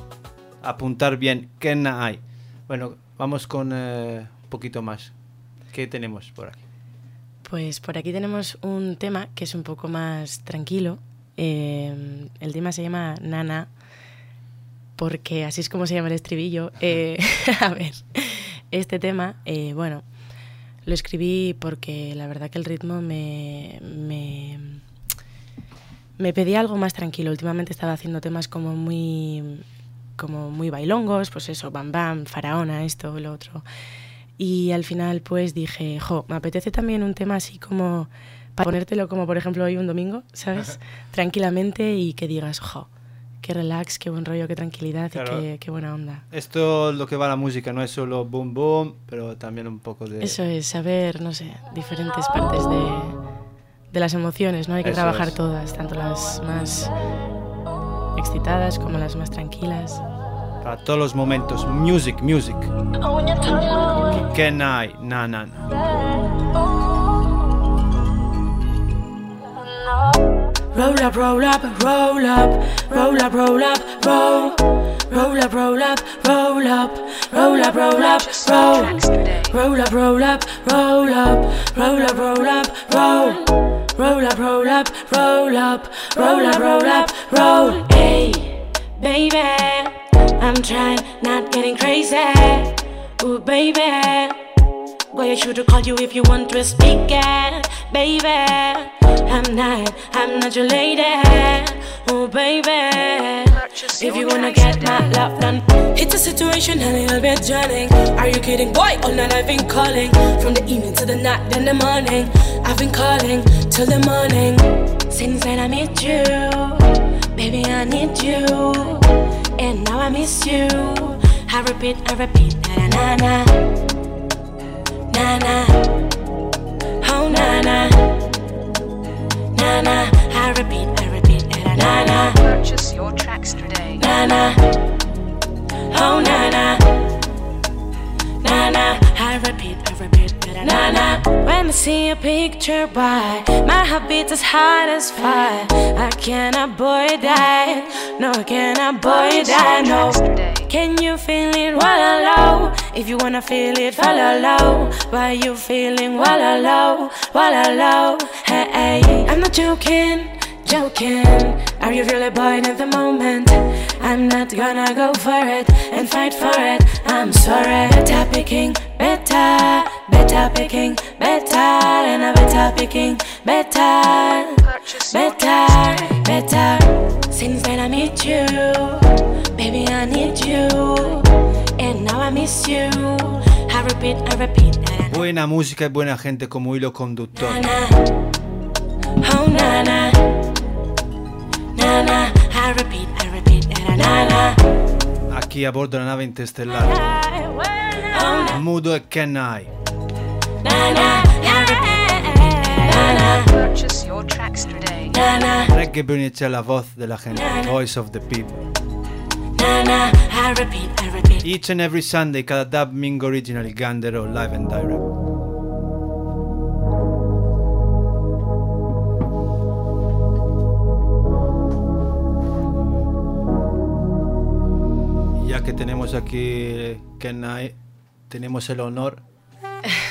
Apuntar bien, Kenai. Bueno, vamos con eh, un poquito más. ¿Qué tenemos por aquí? Pues por aquí tenemos un tema que es un poco más tranquilo. Eh, el tema se llama Nana, porque así es como se llama el estribillo. Eh, a ver, este tema, eh, bueno, lo escribí porque la verdad que el ritmo me, me, me pedía algo más tranquilo. Últimamente estaba haciendo temas como muy, como muy bailongos, pues eso, bam bam, faraona, esto, lo otro. Y al final pues dije, jo, me apetece también un tema así como para ponértelo como por ejemplo hoy un domingo, ¿sabes? Tranquilamente y que digas, jo, qué relax, qué buen rollo, qué tranquilidad Claro. y qué, qué buena onda. Esto es lo que va a la música, no es solo boom boom, pero también un poco de... Eso es, saber, no sé, diferentes partes de, de las emociones, ¿no? Hay que Eso trabajar es. todas, tanto las más excitadas como las más tranquilas. Para todos los momentos. Music, music. Kenai, na na na. Roll up, roll up, roll up, roll up, roll up, roll. Roll up, roll up, roll up, roll up, roll up, roll. Roll up, roll up, roll up, roll up, roll up, roll. Roll up, roll up, roll up, roll up, roll up, roll. Hey, baby, I'm trying, not getting crazy. Ooh, baby. Boy, I should've called you if you want to speak it, baby. I'm not, I'm not your lady. Oh, baby. If you wanna get my love done, it's a situation a little bit drowning. Are you kidding, boy? All night I've been calling. From the evening to the night, then the morning. I've been calling till the morning. Since then I met you, baby, I need you. And now I miss you. I repeat, I repeat, na na na na na. Oh na na, na na. I repeat, I repeat, na na na. Purchase your tracks today. Na na. Oh na na. Na na. I repeat, I repeat, na na. When I see a picture by my heart beats as hard as fire. I cannot avoid that. No, I cannot avoid that. No. Can you feel it while low? If you wanna feel it, follow low. Why you feeling while low? While low? Hey, hey, I'm not joking joking. Are you really bored at the moment? I'm not gonna go for it and fight for it. I'm sorry. Better picking, better, better picking, better, and a better picking, better, better, better. Since then I meet you, baby I need you, and now I miss you. I repeat, I repeat, Buena música y buena gente como hilo conductor. oh na na. Na na. Aquí a bordo della nave interstellare. Mudo e Kenna I. Na na, I repeat, na na. Purchase your tracks today. Na na, Reggae Bernice la voz de la gente. Voice of the people. na na, I repeat, I repeat. Each and every Sunday, cada dub mingo original, il Gandero live and direct. Que tenemos aquí Kenna I, tenemos el honor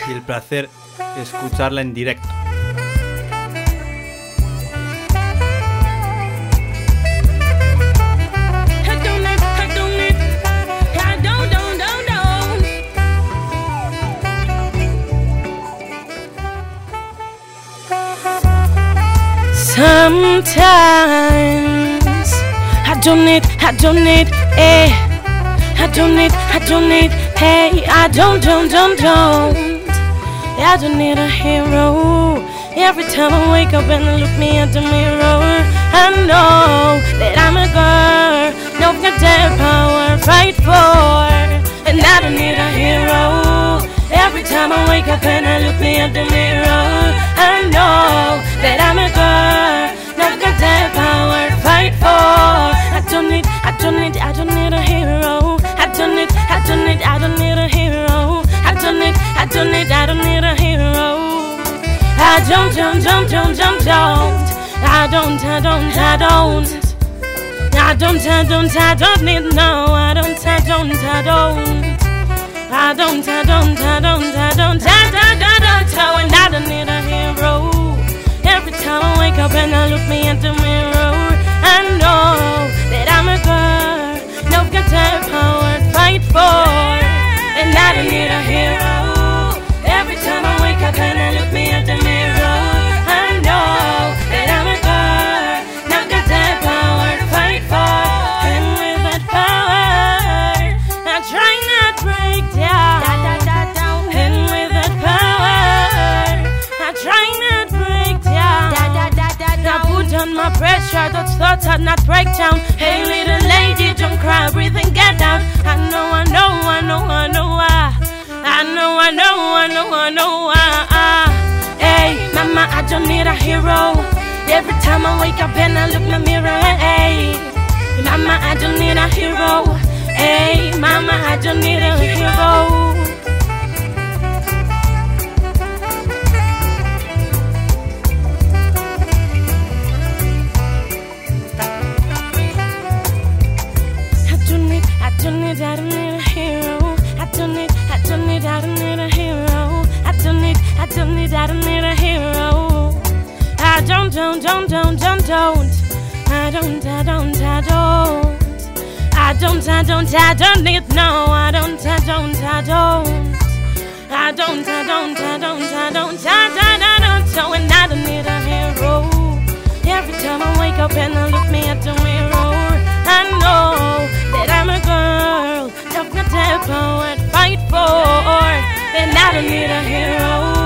y el placer de escucharla en directo. I don't need, I don't need, I don't, don't, don't, don't. Sometimes I don't need, I don't need, eh. I don't need, I don't need, hey. I don't, don't, don't, don't. I don't need a hero. Every time I wake up and I look me at the mirror, I know that I'm a girl. No goddamn power, fight for. And I don't need a hero. Every time I wake up and I look me at the mirror, I know that I'm a girl. No goddamn power, fight for. I don't need, I don't need, I don't need a hero. I don't need, I don't need, I don't need a hero. I don't need, I don't need, I don't need a hero. I don't, don't, don't, don't, don't, don't. I don't, I don't, I don't. I don't, I don't, I don't need no. I don't, I don't, I don't. I don't, I don't, I don't, I don't, I don't, I don't, I don't, I don't need a hero. Every time I wake up and I look me in the mirror, I know that I'm a girl. No got power fight for, and I don't need a hero. Every time I wake up and I look me in the mirror, I know that I'm a girl. No got that power to fight for, and with that power, I try not break down. And with that power, I try not break down. Now put on my pressure, those thoughts are not break down. Hey little lady, don't cry, breathe and get down. I know, I know, I know, I know, I, I know, I know, I know, I know, I. Hey, mama, I don't need a hero. Every time I wake up and I look in the mirror, hey, mama, I don't need a hero. Hey, mama, I don't need a hero. Don't, don't, don't, don't, don't, don't. I don't, I don't, I don't. I don't, I don't, I don't need no. I don't, I don't, I don't. I don't, I don't, I don't, I don't, I don't, I don't. So and I don't need a hero. Every time I wake up and I look me at the mirror, I know that I'm a girl. Don't got that power to fight for, and I don't need a hero.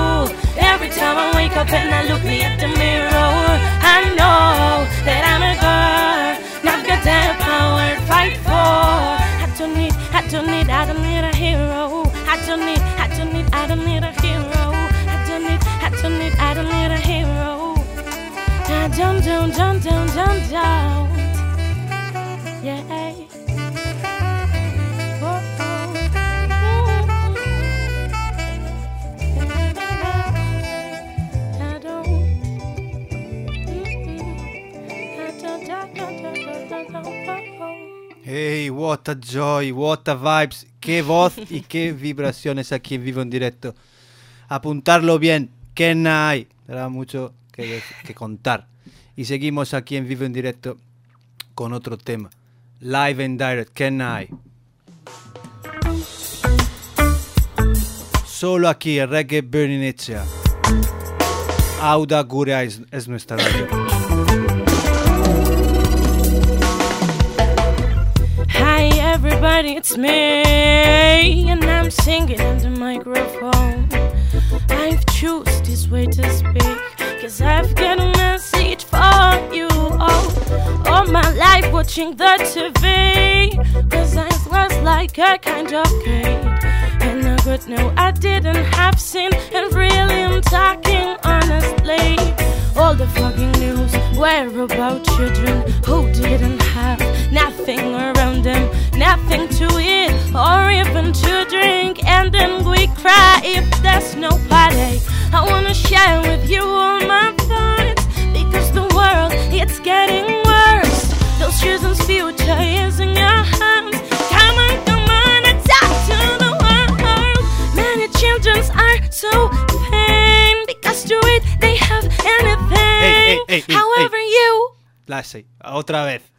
Every time I wake up and I look me at the mirror, I know that I'm a girl. Not got that power to fight for. I don't need, I don't need, I don't need a hero. I don't need, I don't need, I don't need a hero. I don't need, I don't need, I don't need a hero. I don't, don't, don't, don't, don't, don't. Yeah. Hey, what a joy, what a vibes, qué voz y qué vibraciones aquí en vivo en directo. Apuntarlo bien, que hay. Habrá mucho que, que contar. Y seguimos aquí en vivo en directo con otro tema. Live and direct, que hay. Solo aquí, en Reggae Burning. Auda Gurea es, es nuestra radio. Everybody, it's me, and I'm singing in the microphone. I've choose this way to speak, cause I've got a message for you all. All my life watching the TV, cause I was like a kind of kid. And I could know I didn't have sin, and really I'm talking honestly. All the fucking news were about children who didn't have nothing around them, nothing to eat or even to drink, and then we cry if there's no party. I wanna share with you all my thoughts because the world it's getting worse. Those children's future is in your hands. Come on, come on, and talk to the world. Many children are so pain because to it they have anything. Ey, ey, ey, ey, However, you La otra vez.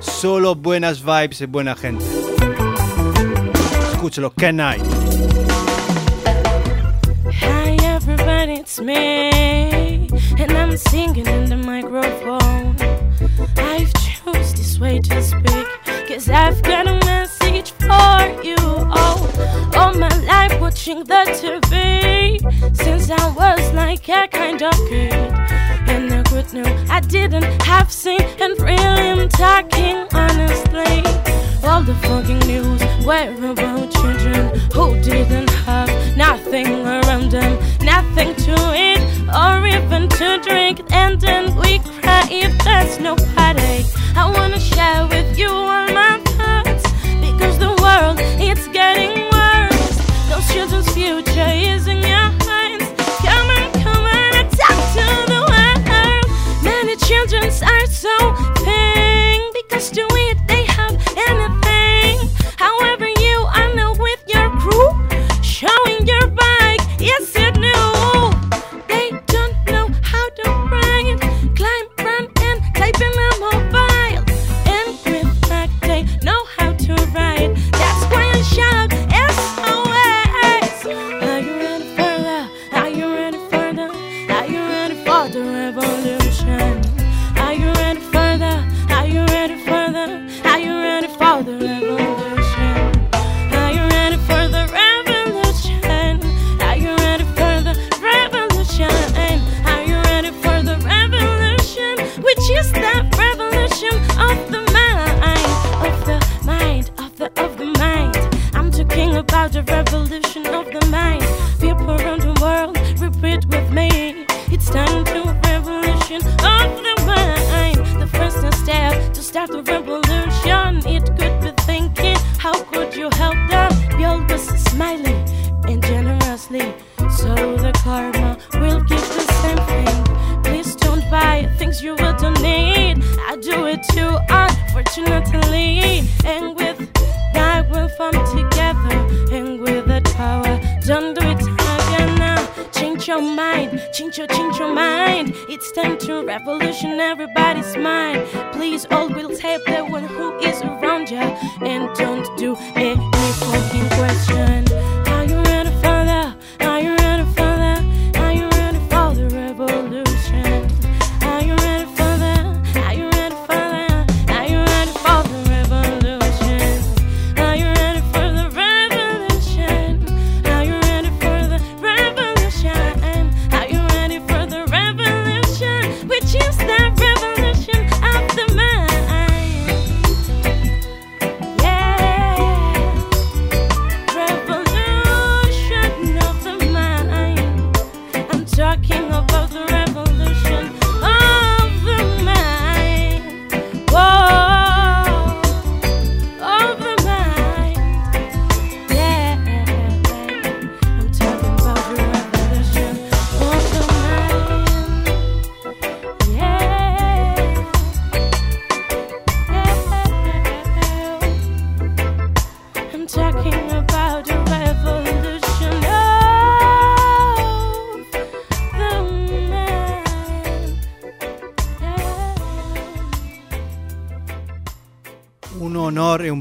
Solo buenas vibes y buena gente. Escúchalo, que no hay. Hi everybody, it's me, and I'm singing in the microphone. I've chose this way to speak, cause I've got a message for you all. All my life watching the TV, since I was like a kind of kid. And I could know I didn't have seen, and really I'm talking honestly. All the fucking news were about children who didn't have nothing around them, nothing to eat or even to drink, and then we cry if there's no party. I wanna share with you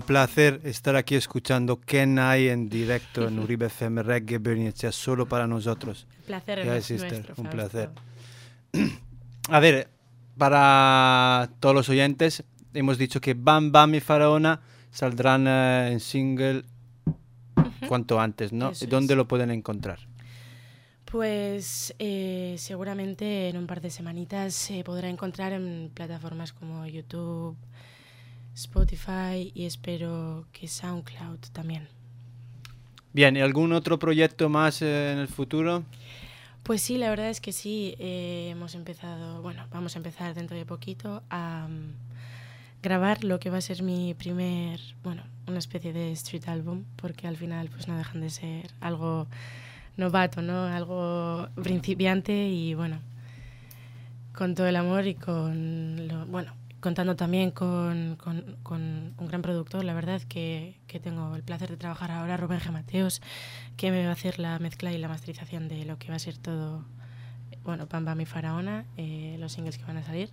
placer estar aquí escuchando Ken I en directo en Uribe FM Reggae Bernicea solo para nosotros. El placer Ya es sister, nuestro, un placer. A ver, para todos los oyentes, hemos dicho que Bam Bam y Faraona saldrán eh, en single cuanto antes, ¿no? Eso ¿Dónde es. lo pueden encontrar? Pues eh, seguramente en un par de semanitas se podrá encontrar en plataformas como YouTube, Spotify y espero que SoundCloud también. Bien, ¿y algún otro proyecto más eh, en el futuro? Pues sí, la verdad es que sí. eh, hemos empezado, bueno, vamos a empezar dentro de poquito a mm, grabar lo que va a ser mi primer, bueno, una especie de street album, porque al final pues no dejan de ser algo novato, ¿no? Algo principiante y bueno, con todo el amor y con, lo, bueno, contando también con, con- con un gran productor, la verdad que, que tengo el placer de trabajar ahora, Rubén G. Mateos, que me va a hacer la mezcla y la masterización de lo que va a ser todo, bueno, Pam Pam y Faraona, eh, los singles que van a salir,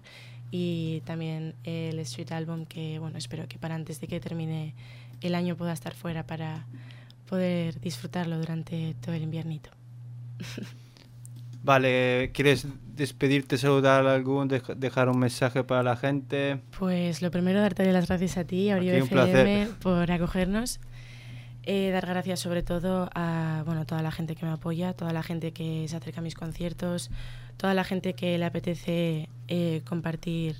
y también el Street Album que, bueno, espero que para antes de que termine el año pueda estar fuera para poder disfrutarlo durante todo el inviernito. Vale, ¿quieres despedirte, saludar a algún, dej- dejar un mensaje para la gente? Pues lo primero, darte las gracias a ti, a placer. FM, por acogernos. Eh, dar gracias sobre todo a bueno, toda la gente que me apoya, toda la gente que se acerca a mis conciertos, toda la gente que le apetece eh, compartir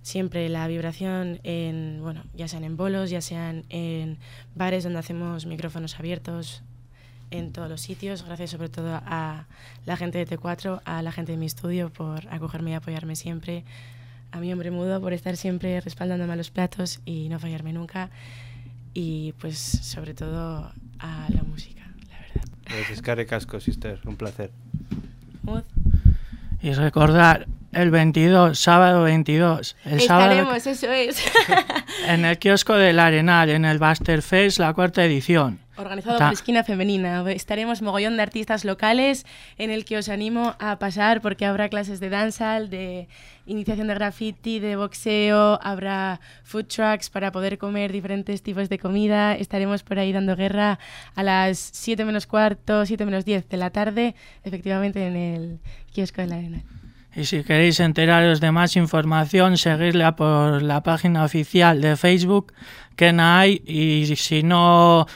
siempre la vibración en, bueno, ya sean en bolos, ya sean en bares donde hacemos micrófonos abiertos, en todos los sitios. Gracias sobre todo a la gente de T4, a la gente de mi estudio por acogerme y apoyarme siempre, a mi hombre mudo por estar siempre respaldándome a los platos y no fallarme nunca. Y pues sobre todo a la música. Pues Scary Casco, sister, un placer. Mood. Y recordar, el 22, sábado 22, el sábado Estaremos, eso es. en el kiosco del Arenal, en el Buster Fest, la cuarta edición. Organizado Ta- por Esquina Femenina. Estaremos mogollón de artistas locales en el que os animo a pasar porque habrá clases de dancehall, de iniciación de graffiti, de boxeo, habrá food trucks para poder comer diferentes tipos de comida. Estaremos por ahí dando guerra a las 7 menos cuarto, 7 menos 10 de la tarde, efectivamente en el kiosco de la arena. Y si queréis enteraros de más información, seguidla por la página oficial de Facebook, que hay, y si no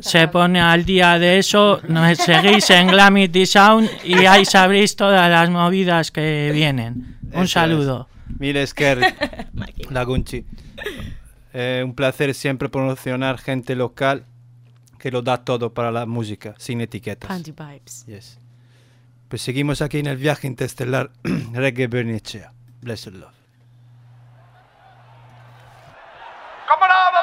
se pone al día de eso, nos seguís en Glamity Sound y ahí sabréis todas las movidas que vienen. Un eso saludo. Es. Mire, la Gunchi. Eh, un placer siempre promocionar gente local que lo da todo para la música, sin etiquetas. Anti-vibes. Yes. Pues seguimos aquí en el viaje interestelar Reggae Bernicea. Blessed love. ¡Cámara!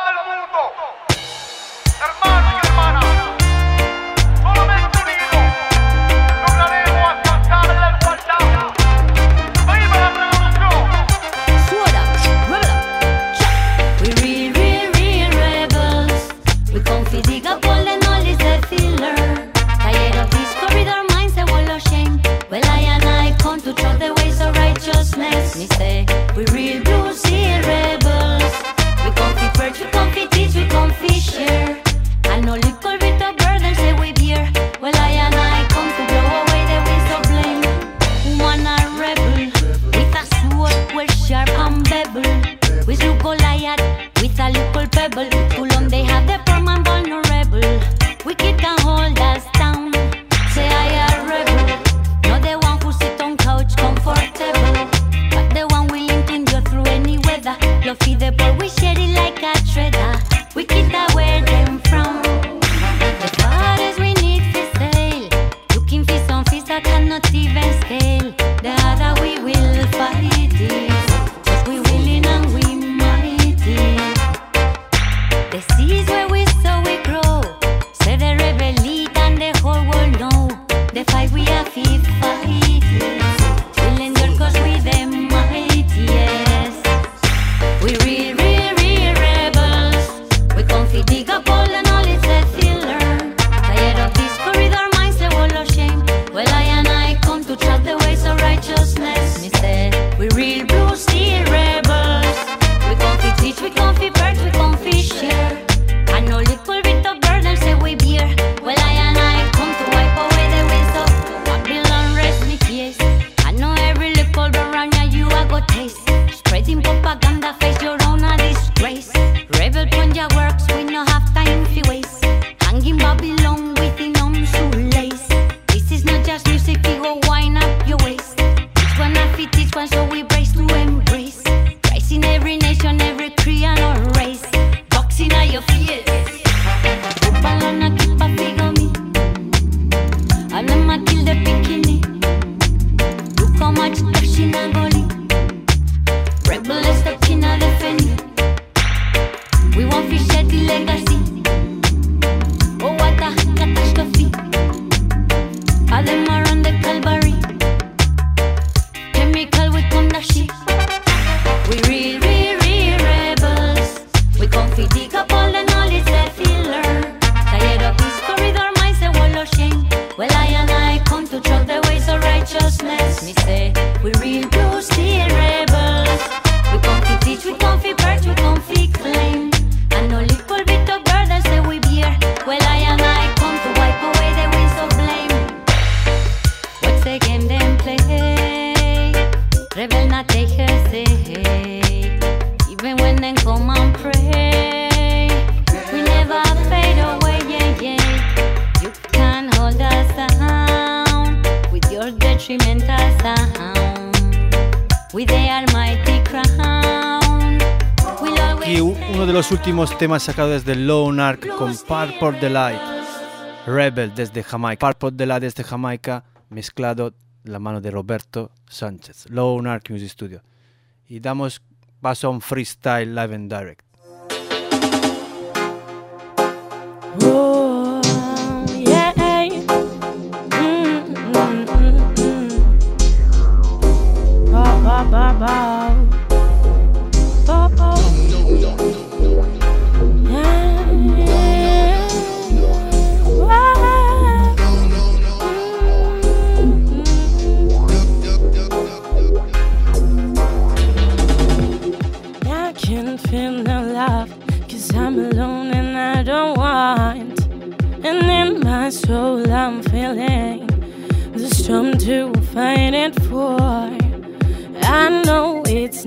tema sacado desde Lonark con Purple Delight. Rebel desde Jamaica. Purple Delight desde Jamaica, mezclado la mano de Roberto Sánchez. Lonark Music Studio. Y damos paso a un freestyle live and direct.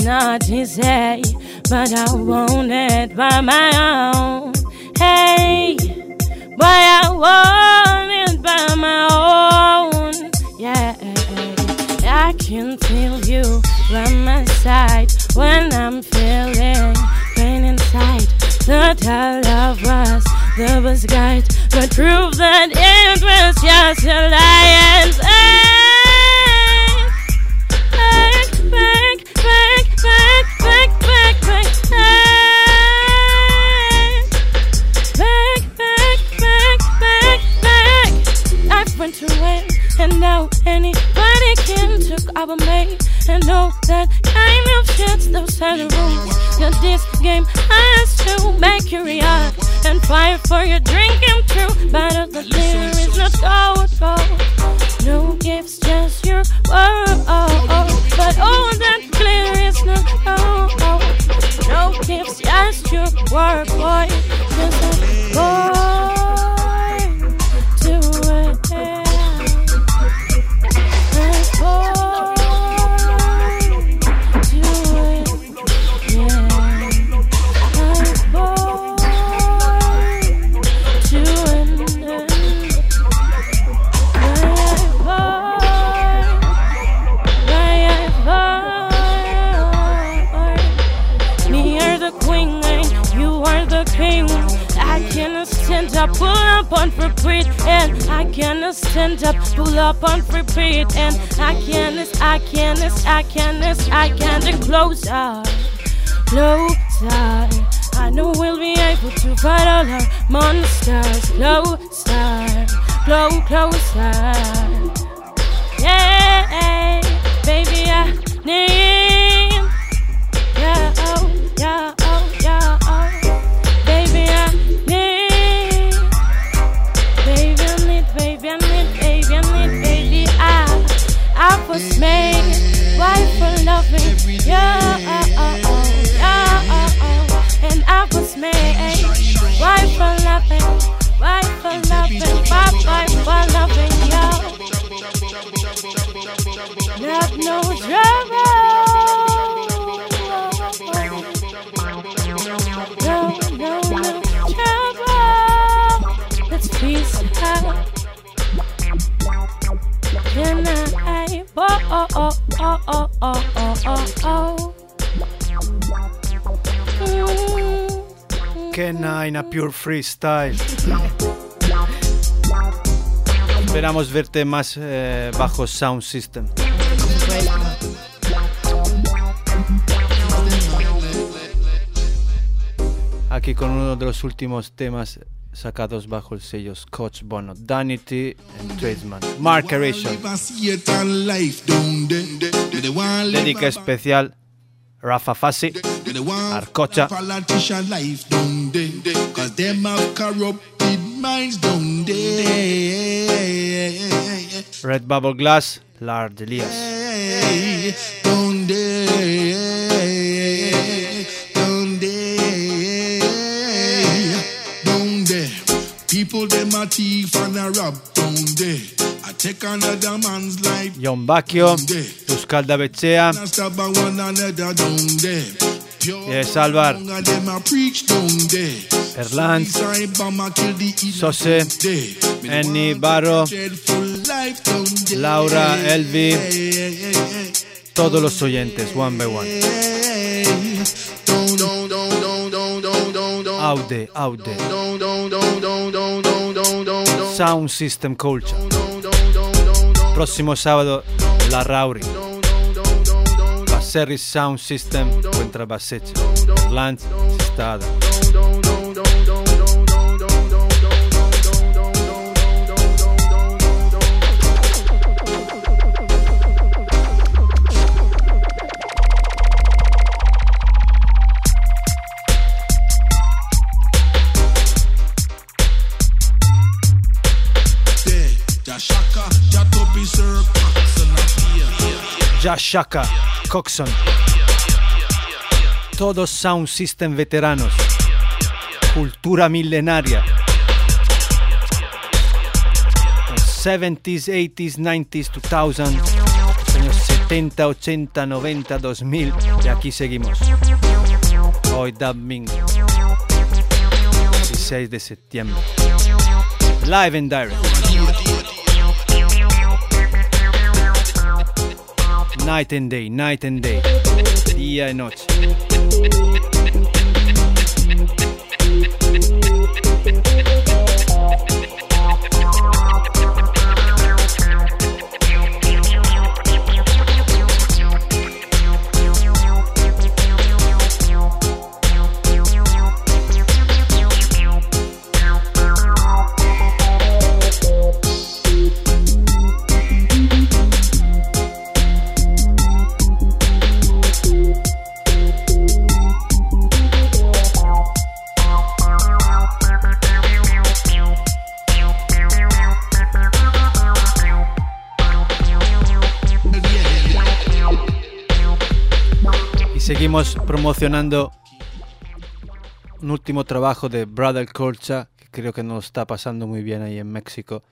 not to say, but I want it by my own. Hey, boy, I want it by my own. Yeah, I can feel you by my side when I'm feeling pain inside. The tale of us, the was guide, the truth that it was just a lie. And now anybody can took our mate and know that kind of shit's those are the rules that this game has to make you react and fight for your drinking true. But the clear is not gold, gold. No gifts, just your word. But all stand up, pull up on repeat, and I cannot, I cannot, I cannot, I can cannot closer, closer. I know we'll be able to fight all our monsters. Closer, close, closer. Yeah, baby, I need. Oh, oh, oh, oh, K9 a Pure Freestyle. Esperamos verte más eh, bajo Sound System. Aquí con uno de los últimos temas sacados bajo el sello Scotch Bono, Danity and Tradesman. Mark Aration. Dedica especial Rafa Fassi, Arcocha. they? Cause them have corrupted minds, don't? Red Bubble Glass, Lard Elias. Down there, down there, down there. People them are thief and a rob, Down there. I take another man's life. John Bacchio, Euskal Dabetzea. pechea. Down there. Yes, Álvar. Erlanz. Sose. Enni Barro. Laura, Elvi. Todos los oyentes, one by one. Aude, Aude. Sound System Culture. Próximo sábado, La Rauri. Serri Sound System. Contrabbassetto, Lance Stada. Jah Shaka, Coxon. Todos Sound System veteranos. Cultura milenaria. 70s, 80s, 90s, 2000, años 70, 80, 90, 2000 y aquí seguimos. Hoy Dubbing, 16 de septiembre. Live and direct. Night and day, night and day. Día y noche. Seguimos promocionando un último trabajo de Brother Colcha, que creo que nos está pasando muy bien ahí en México.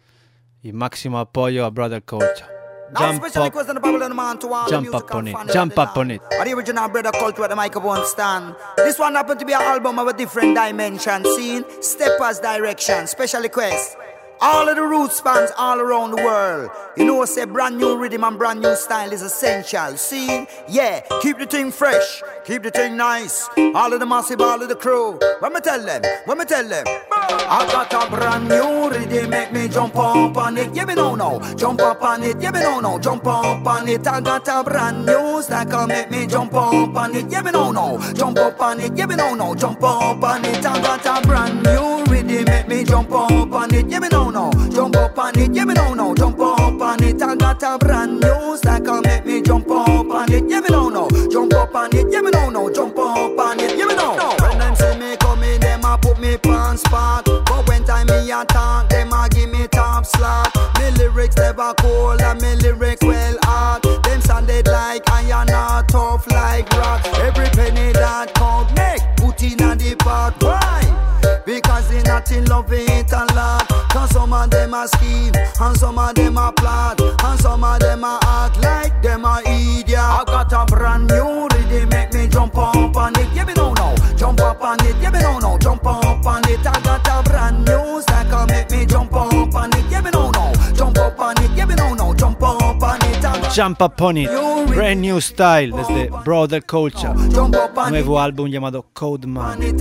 Y máximo apoyo a Brother Colcha. Jump up, jump up on it, jump up on it. the original brother cult at the microphone stand. This one happened to be an album of a different dimension. Scene, steppers direction, special request. All of the roots fans all around the world. You know, say brand new rhythm and brand new style is essential. See, yeah, keep the thing fresh, keep the thing nice. All of the massive, all of the crew. What me tell them? What me tell them? I got a brand new rhythm, make me jump up on it. Yeah, me no, jump up on it. Yeah, me no, jump up on it. I got a brand new stack, make me jump up on it. Yeah, me no no, jump up on it. Yeah, me no no, jump up on it. I got a brand new rhythm, make me jump up on it. Yeah, me no no, jump up on it. Yeah, me no no, jump up on it. I got a brand new stack, make me jump up on it. Yeah, me no no, jump up on it. Yeah, me no no, jump up on it. Yeah, me no. When them see me coming, them a put me pants spot. But when time me a talk, them a give me top slot. Me lyrics never cold and me lyric well hard. Them sounded like iron or tough like rock. Every penny that count, make put in a pot. Why? Because they not in love it a lot. Cause some of them a scheme, and some of them a plot, and some of them a act like them a idiot. I got a brand new rhythm, make me jump up on it. Yeah, me no no, jump up on it. Yeah, me no no, jump up on it. I got a brand new stack, make me jump up on it. Yeah, me no no, jump up on it. Yeah, me no no, jump up on it. Jump Up On It, Brand New Style desde Brother Culture, Jump up on it. nuevo álbum llamado Code Name. it,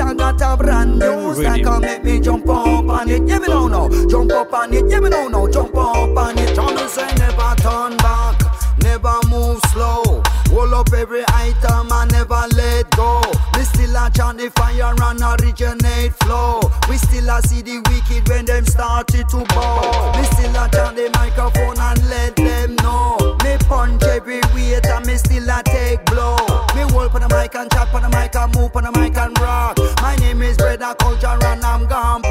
On no no, jump up on it. Yeah, me no no, jump up on it. Johnny say never turn back, never move slow. Hold up every item and never let go. We still a chant the fire and originate flow. We still a see the wicked when them started to bow. We still a chant the microphone and let them know. Me punch every weight and me still a take blow. Me hold on the mic and chat on the mic and move on the mic and rock. My name is Brother Culture and I'm gone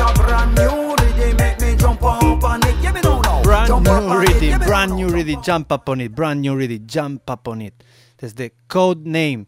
top. I got a brand new rhythm, make me jump up on it. Yeah, me. Brand new on it. Yeah, rhythm, brand new rhythm, jump up on it, brand new rhythm, jump up on it. Desde Code Name,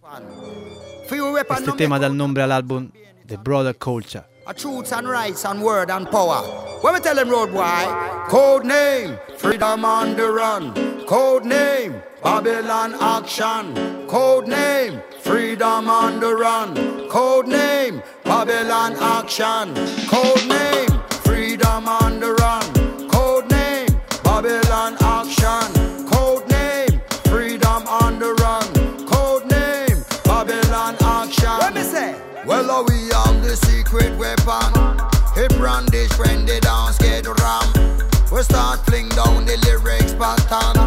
For you rep and este tema da el nombre al álbum de Brother Culture. A truths and rights and word and power. When we tell them road why, code name, freedom on the run. Code name, Babylon action. Code name, freedom on the run. Code name, Babylon action. Code name, freedom on the run. Code name, Babylon action. Code name, freedom on the run. Code name, Babylon action. What me say? Well, uh, we have the secret weapon. Hip brandish when they dance get ram. We start fling down the lyrics pattern.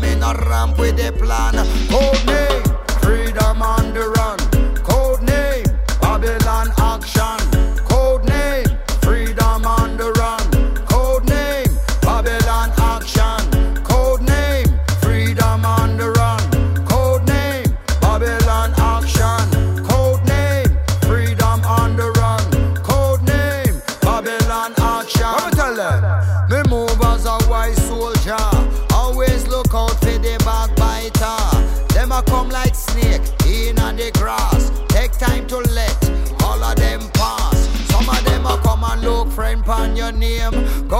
Me not ramp with the plan. Oh, Code name,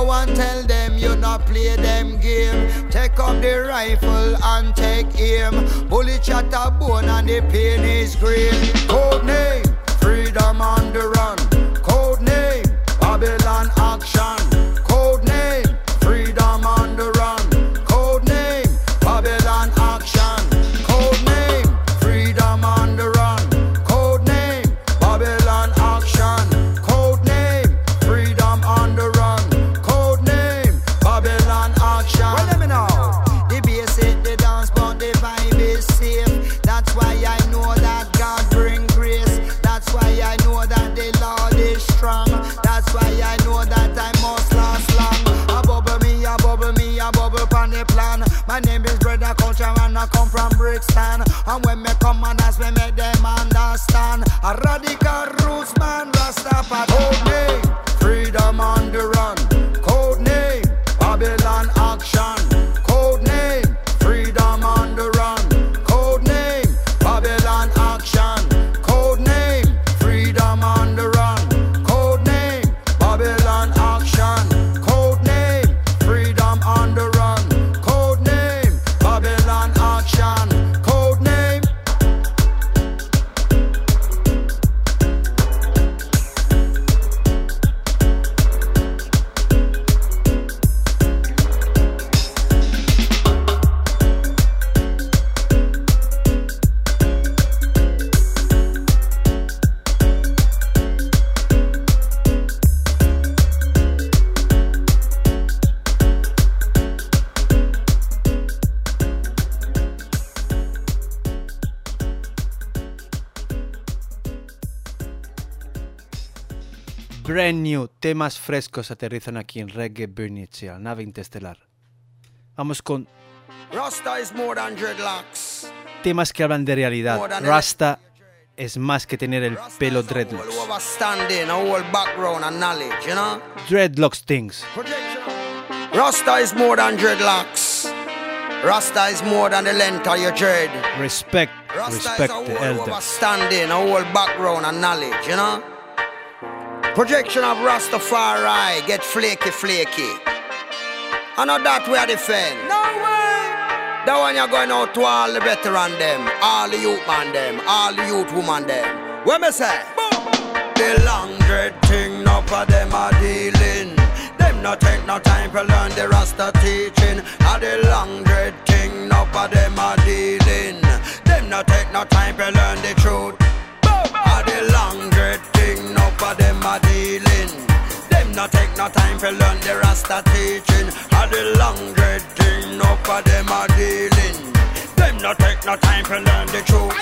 Go and tell them you not play them game. Take up the rifle and take aim. Bullet shot a bone and the pain is great. Code name, freedom on the run. Brand new, temas frescos aterrizan aquí en Reggae la nave interestelar. Vamos con Rasta is more than dreadlocks. temas que hablan de realidad. Rasta es más que tener el pelo dreadlocks. You know? Dreadlocks things. Rasta is more than dreadlocks. Rasta is more than the length of your dread. Respect, respect the elders. Overstanding, a whole background and knowledge, you know? Projection of Rastafari get flaky, flaky. I know that we are defend. No way. That one you're going out to all the veteran them, all the youth man them, all the youth woman them. What me say? The long dread thing, no for them are dealing. Them no take no time to learn the Rasta teaching. A the long dread thing, no for them are dealing. Them no take no time to learn the truth. No take no time to learn the Rasta teaching. A the long dread thing, no for them are dealing. Them no take no time to learn the truth.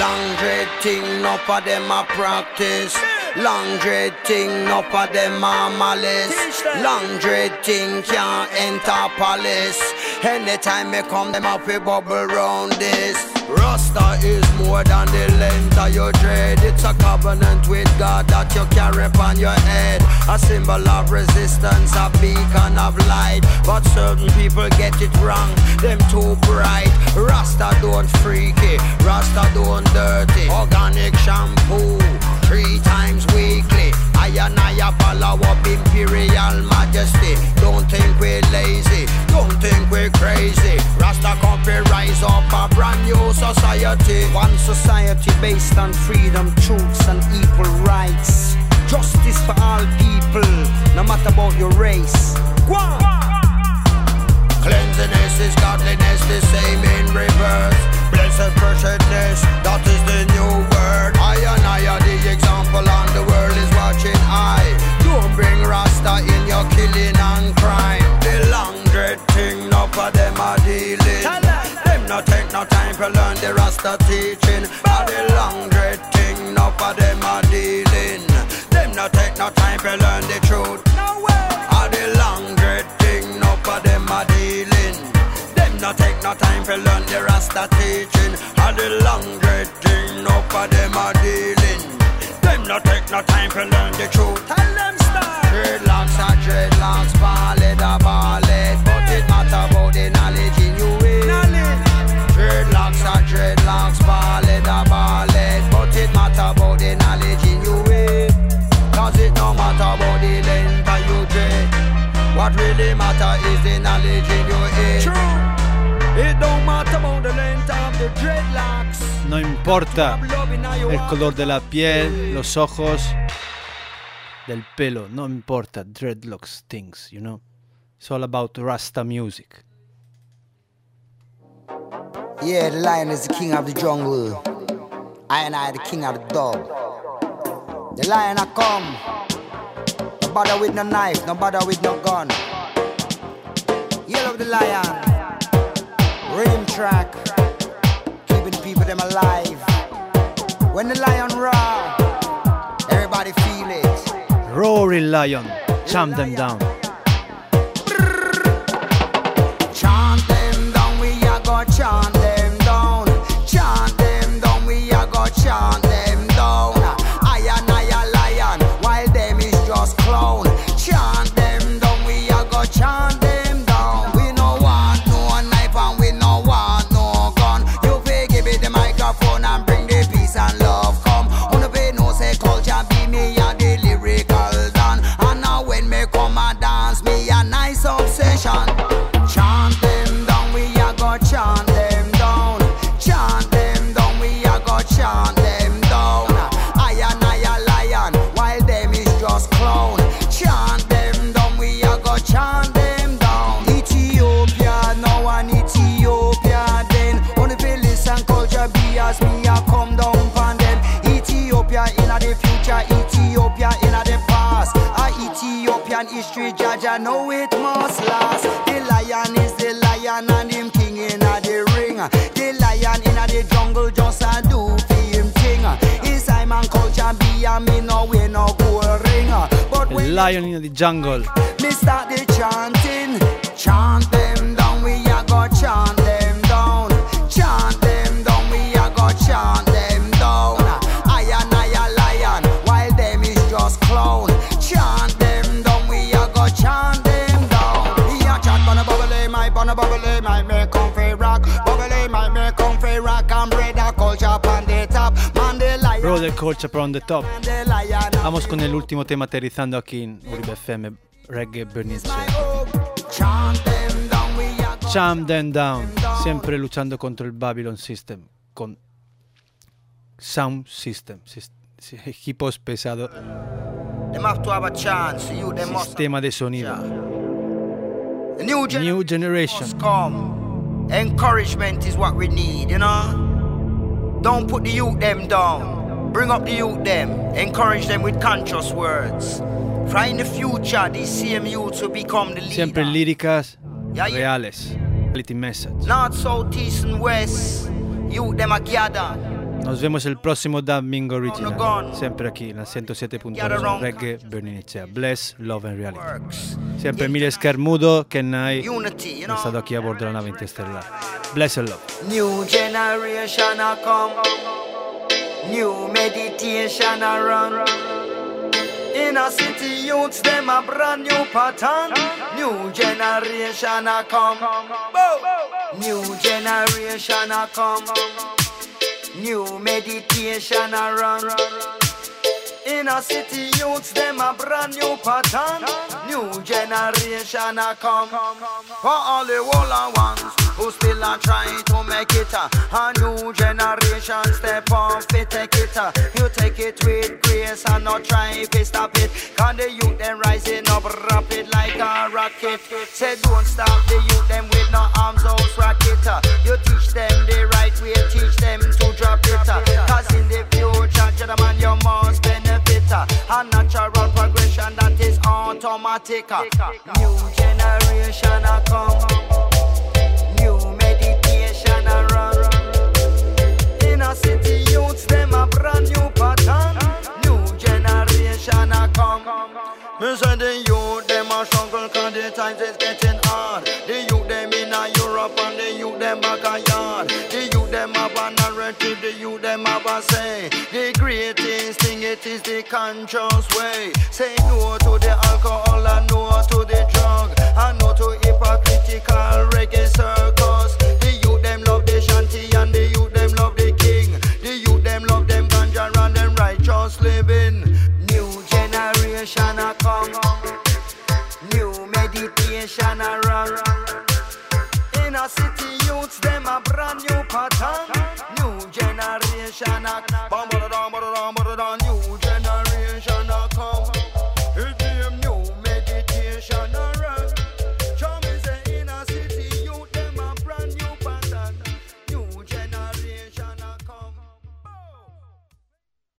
Long dread thing, no for them a practice. Long dread thing, no for them a malice. Long dread thing can't enter palace. Anytime me come, them up we bubble round this. Rasta is more than the length of your dread. It's a covenant with God that you carry upon your head. A symbol of resistance, a beacon of light. But certain people get it wrong, them too bright. Rasta don't freaky, Rasta don't dirty. Organic shampoo, three times weekly. I and I follow up imperial majesty. Don't think we're lazy, don't think we're crazy. Rasta fi rise up a brand new society. One society based on freedom, truths, and equal rights. Justice for all people, no matter about your race. Go on. Cleanliness is godliness, the same in reverse. Blessed preciousness, that is the new word. I and I are the example, and the world is watching. I don't bring Rasta in your killing and crime. The long dread thing, no for them are dealing. Them no take no time to learn the Rasta teaching. But no learn the Rasta teaching. Are the long dread thing, no for them are dealing. Them no take no time to learn the truth. Tell them start. Dreadlocks are dreadlocks, ballad a ballad, but it matter about the knowledge in you. Knowledge. Dreadlocks are dreadlocks, ballad a ballad, but it matter about the knowledge in you. Cause it no matter about the length of your dread. What really matter is the knowledge in your head. True. No importa el color de la piel, los ojos, del pelo, no importa. Dreadlocks things, you know. It's all about Rasta music. Yeah, the lion is the king of the jungle. I and I, the king of the dog. The lion I come. No bother with no knife, no bother with no gun. Yell of the lion. Rhythm track. Keeping people them alive. When the lion roar, everybody feel it. Roaring Lion, chant them down. Chant them down, we a go chant history, judge, I know it must last. The lion is the lion and him king in the ring. The lion in the jungle just a do for him thing. His Simon and culture be and me no way no gold ring. But when Lion in the Jungle. me start the chanting, chant them down, we a go chant them down, chant them down, we a go chant Brother Culture on the top. Vamos con el último tema aterrizando aquí en Uribe FM, Reggae Bernice. Cham them down, siempre luchando contra el Babylon System, con Sound System, them must sistema de sonido. New gen- New Generation. Encouragement is what we need, you know. Don't put the youth them down. Bring up the youth them. Encourage them with conscious words. For in the future, these same youths will become the leader. Siempre líricas reales, reality message. North, south, east, and west. Youth them a gather. Nos vemos el próximo Domingo Original, siempre aquí en la 107.2 Reggae Berninecea. Bless, Love and Reality. Siempre Emilia Scarmudo, Kenai, ha estado aquí a bordo de la nave interestelar. Bless and Love. New generation come. New meditation a run. In a city youths them a brand new pattern. New generation a come. New generation a come. New meditation a run. In a city youths them a brand new pattern. New generation a come. For all the older ones who still are trying to make it. A new generation step on fit take it. You take it with grace and not try to stop it. Cause the youth them rising up rapid like a rocket. Say don't stop the youth them with no arms house rocket. You teach them the right way, teach them to drop it. Cause in the future, gentlemen, you must benefit. A natural progression that is automatic. New generation come. City them a brand new pattern. New generation a come. Me say the youth them a the times is getting hard. The youth them in a Europe and the youth them back a yard. The youth them have a narrative, the youth them have a say. The greatest thing it is the conscious way. Say no to the nation a wrong. In a city youths, them a brand new pattern. New generation a